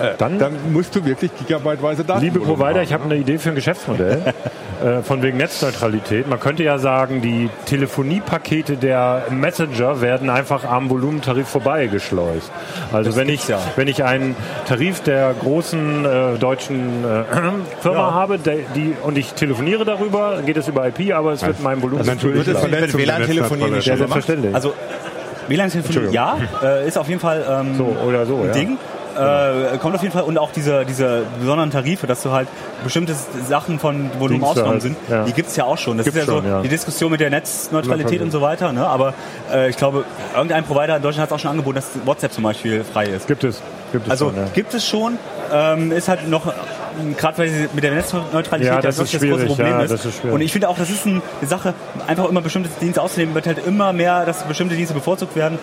äh, Dann- dann, musst du wirklich gigabyteweise Daten Liebe Provider, ich habe eine Idee für ein Geschäftsmodell. äh, von wegen Netzneutralität. Man könnte ja sagen, die Telefoniepakete der Messenger werden einfach am Volumentarif vorbeigeschleust. Also wenn ich, ja. wenn ich einen Tarif der großen äh, deutschen äh, Firma Ja. habe der, die, und ich telefoniere darüber, geht es über IP, aber es wird mein Volumen natürlich Wird es WLAN-Telefonieren der nicht Ja, schon selbstverständlich. Also WLAN-Telefonie, ja, äh, ist auf jeden Fall ähm, so oder so, ein ja. Ding. Äh, kommt auf jeden Fall und auch diese, diese besonderen Tarife, dass du halt bestimmte Sachen von Volumen ausgenommen halt, sind, ja. die gibt's ja auch schon. Das Gibt's ist ja so schon, ja. die Diskussion mit der Netzneutralität und so weiter. Ne? Aber äh, ich glaube, irgendein Provider in Deutschland hat es auch schon angeboten, dass WhatsApp zum Beispiel frei ist. Gibt es. Gibt es Also schon, ja. gibt es schon, ähm, ist halt noch, gerade weil sie mit der Netzneutralität Ja, das wirklich ist das große Problem ja, ist. das ist. Und ich finde auch, das ist ein- eine Sache, einfach immer bestimmte Dienste auszunehmen, wird halt immer mehr, dass bestimmte Dienste bevorzugt werden.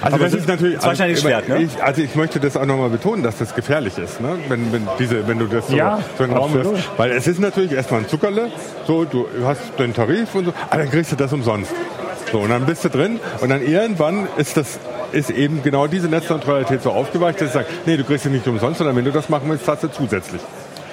Also Aber das es ist natürlich also, Schwert, ne? ich, also ich möchte das auch nochmal betonen, dass das gefährlich ist, ne? wenn, wenn, diese, wenn du das so, Ja, so in den Raum absolut. wirfst. Weil es ist natürlich erstmal ein Zuckerle, so, du hast den Tarif und so, aber dann kriegst du das umsonst. So, und dann bist du drin und dann irgendwann ist das ist eben genau diese Netzneutralität so aufgeweicht, dass du sagst, nee, du kriegst es nicht umsonst, sondern wenn du das machen willst, zahlst du zusätzlich.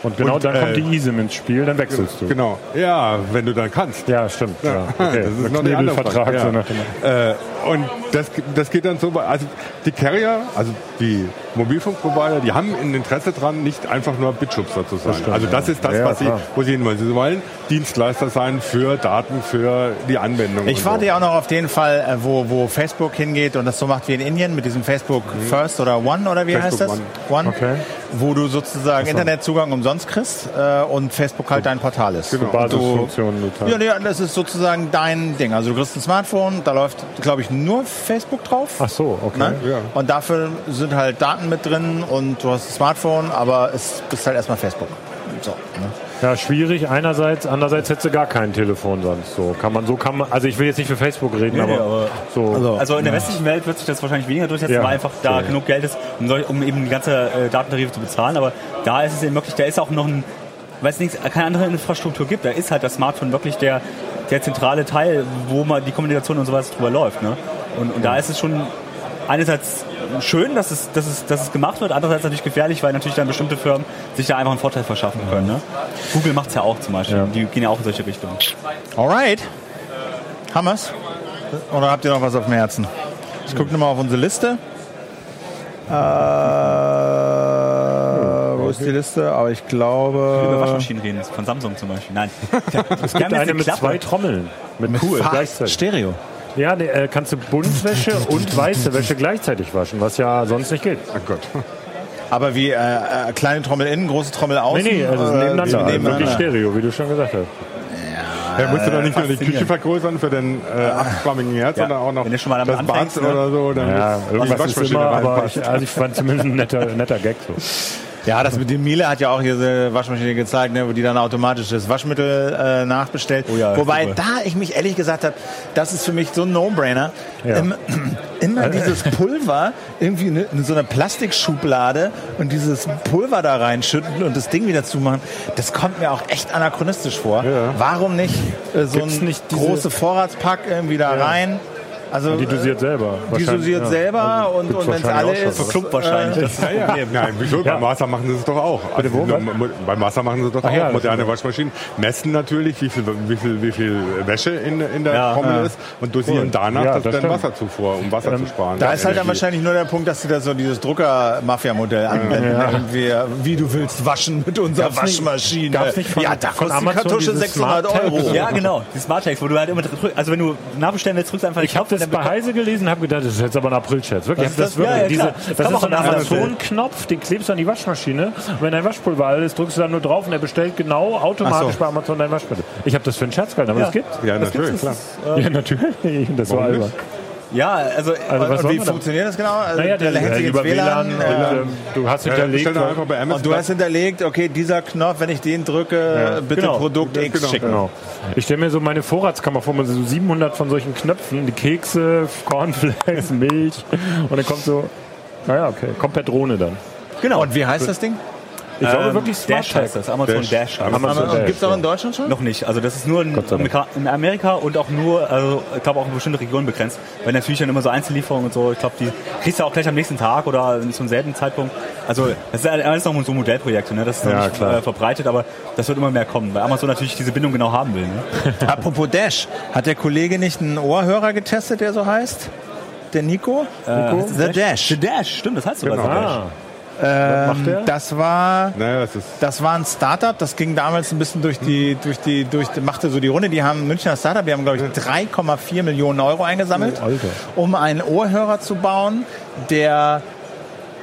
Und genau Und, dann kommt äh, die ISIM ins Spiel, dann wechselst du. Genau. Ja, wenn du dann kannst. Ja, stimmt. Ja, okay. Das ist Ein noch die andere. So Ja. dem- Äh, und das, das geht dann so, also die Carrier, also die Mobilfunkprovider, die haben ein Interesse dran, nicht einfach nur Bitschubser zu sein. stimmt, also das ist das, Ja, was sie, wo sie hin wollen. Sie wollen Dienstleister sein für Daten, für die Anwendung. Ich warte so. ja auch noch auf den Fall, äh, wo, wo Facebook hingeht und das so macht wie in Indien mit diesem Facebook First oder One oder wie heißt das? Mhm. Facebook One. Okay. Wo du sozusagen Internetzugang umsonst kriegst äh, und Facebook halt dein Portal ist. Genau. Basisfunktionen. Ja, nee, das ist sozusagen dein Ding. Also du kriegst ein Smartphone, da läuft, glaube ich, nur Facebook drauf. Ach so, okay. Ne? Ja. Und dafür sind halt Daten mit drin und du hast ein Smartphone, aber es bist halt erstmal Facebook. So, ne? Ja, schwierig einerseits, andererseits hättest du gar kein Telefon sonst. So kann man, so kann man. Also ich will jetzt nicht für Facebook reden, Nee, nee, aber, aber- so. Also- Also in der westlichen Welt wird sich das wahrscheinlich weniger durchsetzen, Ja. weil einfach da genug Geld ist, um, um eben die ganze äh, Datentarife zu bezahlen. Aber da ist es eben wirklich, da ist auch noch ein, weil es nichts, keine andere Infrastruktur gibt, da ist halt das Smartphone wirklich der, der zentrale Teil, wo man die Kommunikation und sowas drüber läuft. Ne? Und, und da ist es schon einerseits schön, dass es, dass, es, dass es gemacht wird, andererseits natürlich gefährlich, weil natürlich dann bestimmte Firmen sich da einfach einen Vorteil verschaffen können. Ne? Google macht es ja auch zum Beispiel, Ja. die gehen ja auch in solche Richtungen. Alright. Haben wir's? Oder habt ihr noch was auf dem Herzen? Ich gucke nochmal auf unsere Liste. Äh, wo ist die Liste? Aber ich Über glaube. Waschmaschinen reden, von Samsung zum Beispiel. Nein. Es gibt eine mit zwei Trommeln. Mit cool. Fach- Gleichzeitig. Stereo. Ja, ne, äh, kannst du Buntwäsche und weiße Wäsche gleichzeitig waschen, was ja sonst nicht geht. Ach Gott. Aber wie äh, äh, kleine Trommel innen, große Trommel außen? Nee, nee, also Oder nebeneinander. wie Also wirklich nebeneinander? Stereo, wie du schon gesagt hast. Ja, musst du dann nicht nur die Küche vergrößern für den äh, achtschwammigen Herz, Ja, sondern auch noch wenn du schon mal das Bad anfängst, ne? oder so. Dann Ja, irgendwas ist immer, aber ich, also ich fand zumindest ein netter, netter Gag so. Ja, das mit dem Miele hat ja auch hier diese Waschmaschine gezeigt, ne, wo die dann automatisches Waschmittel äh, nachbestellt. Oh ja, Wobei super. da ich mich ehrlich gesagt habe, das ist für mich so ein No-Brainer. Ja. Im, immer dieses Pulver, irgendwie in, in so einer Plastikschublade und dieses Pulver da reinschütten und das Ding wieder zumachen, das kommt mir auch echt anachronistisch vor. Ja. Warum nicht äh, so Gibt's ein nicht diese- große Vorratspack irgendwie da rein? Also Die dosiert selber. die dosiert ja. selber und, und wenn es alle ist, Verklumpt wahrscheinlich. Das ist das Problem. Nein, wieso? Ja. Beim Wasser machen sie es doch auch. Also beim Wasser machen sie es doch Ach auch. ja, Moderne. Waschmaschinen messen natürlich, wie viel, wie viel, wie viel Wäsche in, in der Ja. Trommel ist und dosieren Cool. danach Ja, das, dann stimmt. Wasserzufuhr, um Wasser zu sparen. Da ist halt dann wahrscheinlich nur der Punkt, dass sie da so dieses Drucker-Mafia-Modell anwenden. Irgendwie, wie du willst waschen mit unserer Gab's nicht- Waschmaschine. gab's nicht von- ja, da von kostet die Amazon Kartusche dieses 600 Smart Tab? Euro. Ja, genau. Die Smart Tags, wo du halt immer also wenn du nachbestellen willst, drückst du einfach Ich habe das bei Heise gelesen, habe gedacht, das ist jetzt aber ein April-Scherz. Wirklich, ich das das? wirklich. Ja, diese, das Kann ist so ein Amazon-Knopf, den klebst du an die Waschmaschine. Und wenn dein Waschpulver alle ist, drückst du dann nur drauf und er bestellt genau automatisch so. bei Amazon dein Waschmittel. Ich habe das für einen Scherz gehalten, aber Ja. das gibt's. Ja, natürlich, klar. Ja, natürlich. Das war Warum albern. Ja, also, Also, wie funktioniert das genau? Also, Naja, der, hängt der sich ins über WLAN, WLAN. und, äh, ähm, du hast Ja, hinterlegt. doch einfach bei Amazon. und du hast hinterlegt, okay, dieser Knopf, wenn ich den drücke, bitte Genau. Produkt X Genau. schicken. Genau. Ich stelle mir so meine Vorratskammer vor, man so 700 von solchen Knöpfen, die Kekse, Cornflakes, Milch und dann kommt so, naja, okay, kommt per Drohne dann. genau. Und wie heißt das Ding? Ich glaube Ähm, wirklich Smart Dash heißt das, Amazon Dash. Dash. Amazon Dash, Gibt es auch in Deutschland schon? Noch nicht. Also das ist nur in in Amerika und auch nur, also ich glaube auch in bestimmte Regionen begrenzt. Weil natürlich dann immer so Einzellieferungen und so, ich glaube, die kriegst du auch gleich am nächsten Tag oder zum selben Zeitpunkt. Also das ist alles noch so Modellprojekte, ne? Das ist noch Ja, nicht klar. äh, verbreitet, aber das wird immer mehr kommen, weil Amazon natürlich diese Bindung genau haben will. Ne? Apropos Dash, hat der Kollege nicht einen Ohrhörer getestet, der so heißt? Der Nico? Nico? The Dash. The Dash, stimmt, das heißt sogar Genau. so Dash. Der? Das war Naja, das Das war ein Startup, das ging damals ein bisschen durch die, durch die, durch, machte so die Runde. Die haben Münchner Startup, die haben, glaube ich, 3,4 Millionen Euro eingesammelt, Oh, um einen Ohrhörer zu bauen, der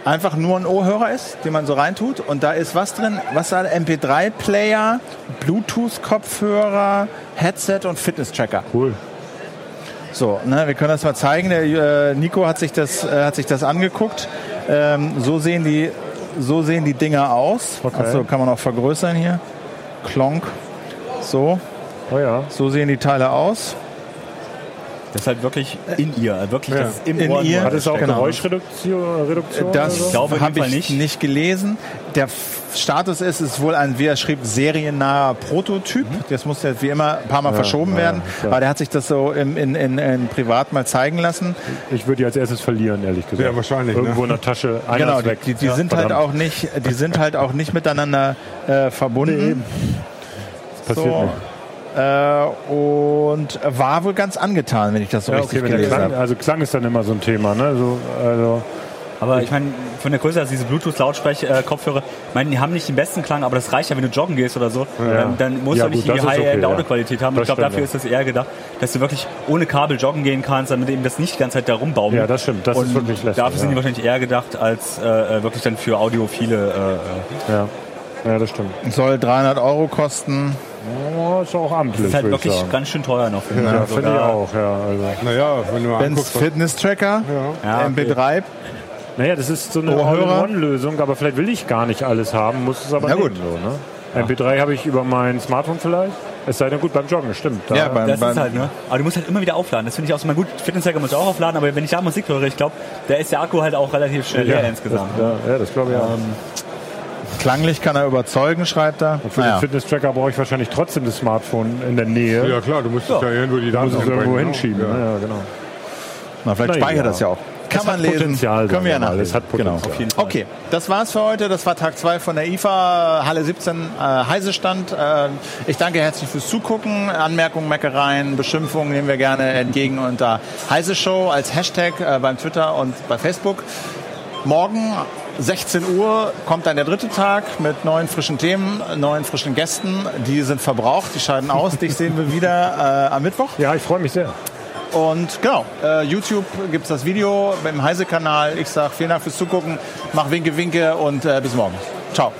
einfach nur ein Ohrhörer ist, den man so reintut. Und da ist was drin? Was da? MP3-Player, Bluetooth-Kopfhörer, Headset und Fitness-Tracker. Cool. So, ne, wir können das mal zeigen. Der äh, Nico hat sich das, äh, hat sich das angeguckt. Ähm, so sehen die, so sehen die Dinger aus. Okay. Also kann man auch vergrößern hier. Klonk. So, Oh ja. so sehen die Teile aus. Das ist halt wirklich in ihr, wirklich Ja. das im In Ohr. ihr? Hat es auch Genau. Geräuschreduktion? Reduktion Das so? glaube habe ich nicht. nicht. gelesen. Der Status ist, es ist wohl ein, wie er schrieb, seriennaher Prototyp. Das muss jetzt wie immer ein paar Mal verschoben ja, werden. klar. Aber der hat sich das so im, in, in, in privat mal zeigen lassen. Ich würde die als erstes verlieren, ehrlich gesagt. Ja, wahrscheinlich, ne? Irgendwo in der Tasche, einer Genau, ist die, weg. die, die Ja, sind halt verdammt. auch nicht, die sind halt auch nicht miteinander äh, verbunden. Passiert so. nicht. Äh, und war wohl ganz angetan, wenn ich das so Ja, richtig okay, gelesen Klang, habe. also Klang ist dann immer so ein Thema, ne? So, also, Aber ich meine, von der Größe, also diese Bluetooth-Lautsprech-Kopfhörer, ich meine, die haben nicht den besten Klang, aber das reicht ja, wenn du joggen gehst oder so. Ähm, dann musst Ja, du nicht gut, die ist okay, ja. High-End-Audioqualität haben. Das ich glaube, dafür ja. ist das eher gedacht, dass du wirklich ohne Kabel joggen gehen kannst, damit eben das nicht die ganze Zeit da rumbaumelt. Ja, das stimmt. Das Und ist wirklich lästig, Dafür sind die ja. wahrscheinlich eher gedacht als äh, wirklich dann für audiophile. Äh, äh. ja. ja, das stimmt. Soll 300 Euro kosten. Oh, ist auch amtlich, Das ist halt wirklich sagen. ganz schön teuer noch. finde ich. Ja, Also finde ich auch, ja. Also. Naja, wenn du mal Ben's Fitness-Tracker, Ja, okay. MP3. Naja, das ist so eine? All-in-One-Lösung, aber vielleicht will ich gar nicht alles haben, muss es aber Na nehmen, gut. so, ne? MP3 habe ich über mein Smartphone vielleicht. Es sei denn gut beim Joggen, stimmt. Da, Ja, beim, Das beim, ist halt, ne? Aber du musst halt immer wieder aufladen. Das finde ich auch so mal gut. Fitness-Tracker muss ich auch aufladen, aber wenn ich da Musik höre, ich glaube, da ist der Akku halt auch relativ schnell leer insgesamt. Das, ja, ja, das glaube ich auch. Klanglich kann er überzeugen, schreibt er. Für Naja. den Fitness-Tracker brauche ich wahrscheinlich trotzdem das Smartphone in der Nähe. ja klar, du musst ja. ja irgendwo die Daten irgendwo hinbringen, hinschieben. Ja. Ja. Ja, genau. Na, vielleicht Na speichert ja. das ja auch. Kann Es man lesen. Potenzial, Können wir ja nachlesen. Es hat genau. Potenzial. Auf jeden Fall. Okay, das war's für heute. Das war Tag 2 von der IFA Halle 17 äh, Heisestand. Äh, ich danke herzlich fürs Zugucken. Anmerkungen, Meckereien, Beschimpfungen nehmen wir gerne entgegen unter Heise Show als Hashtag äh, beim Twitter und bei Facebook. Morgen 16 Uhr kommt dann der dritte Tag mit neuen frischen Themen, neuen frischen Gästen. Die sind verbraucht, die scheiden aus. Dich sehen wir wieder äh, am Mittwoch. ja, ich freue mich sehr. Und genau, äh, YouTube gibt's das Video beim Heise-Kanal. Ich sag vielen Dank fürs Zugucken, mach Winke Winke und äh, bis morgen. Ciao.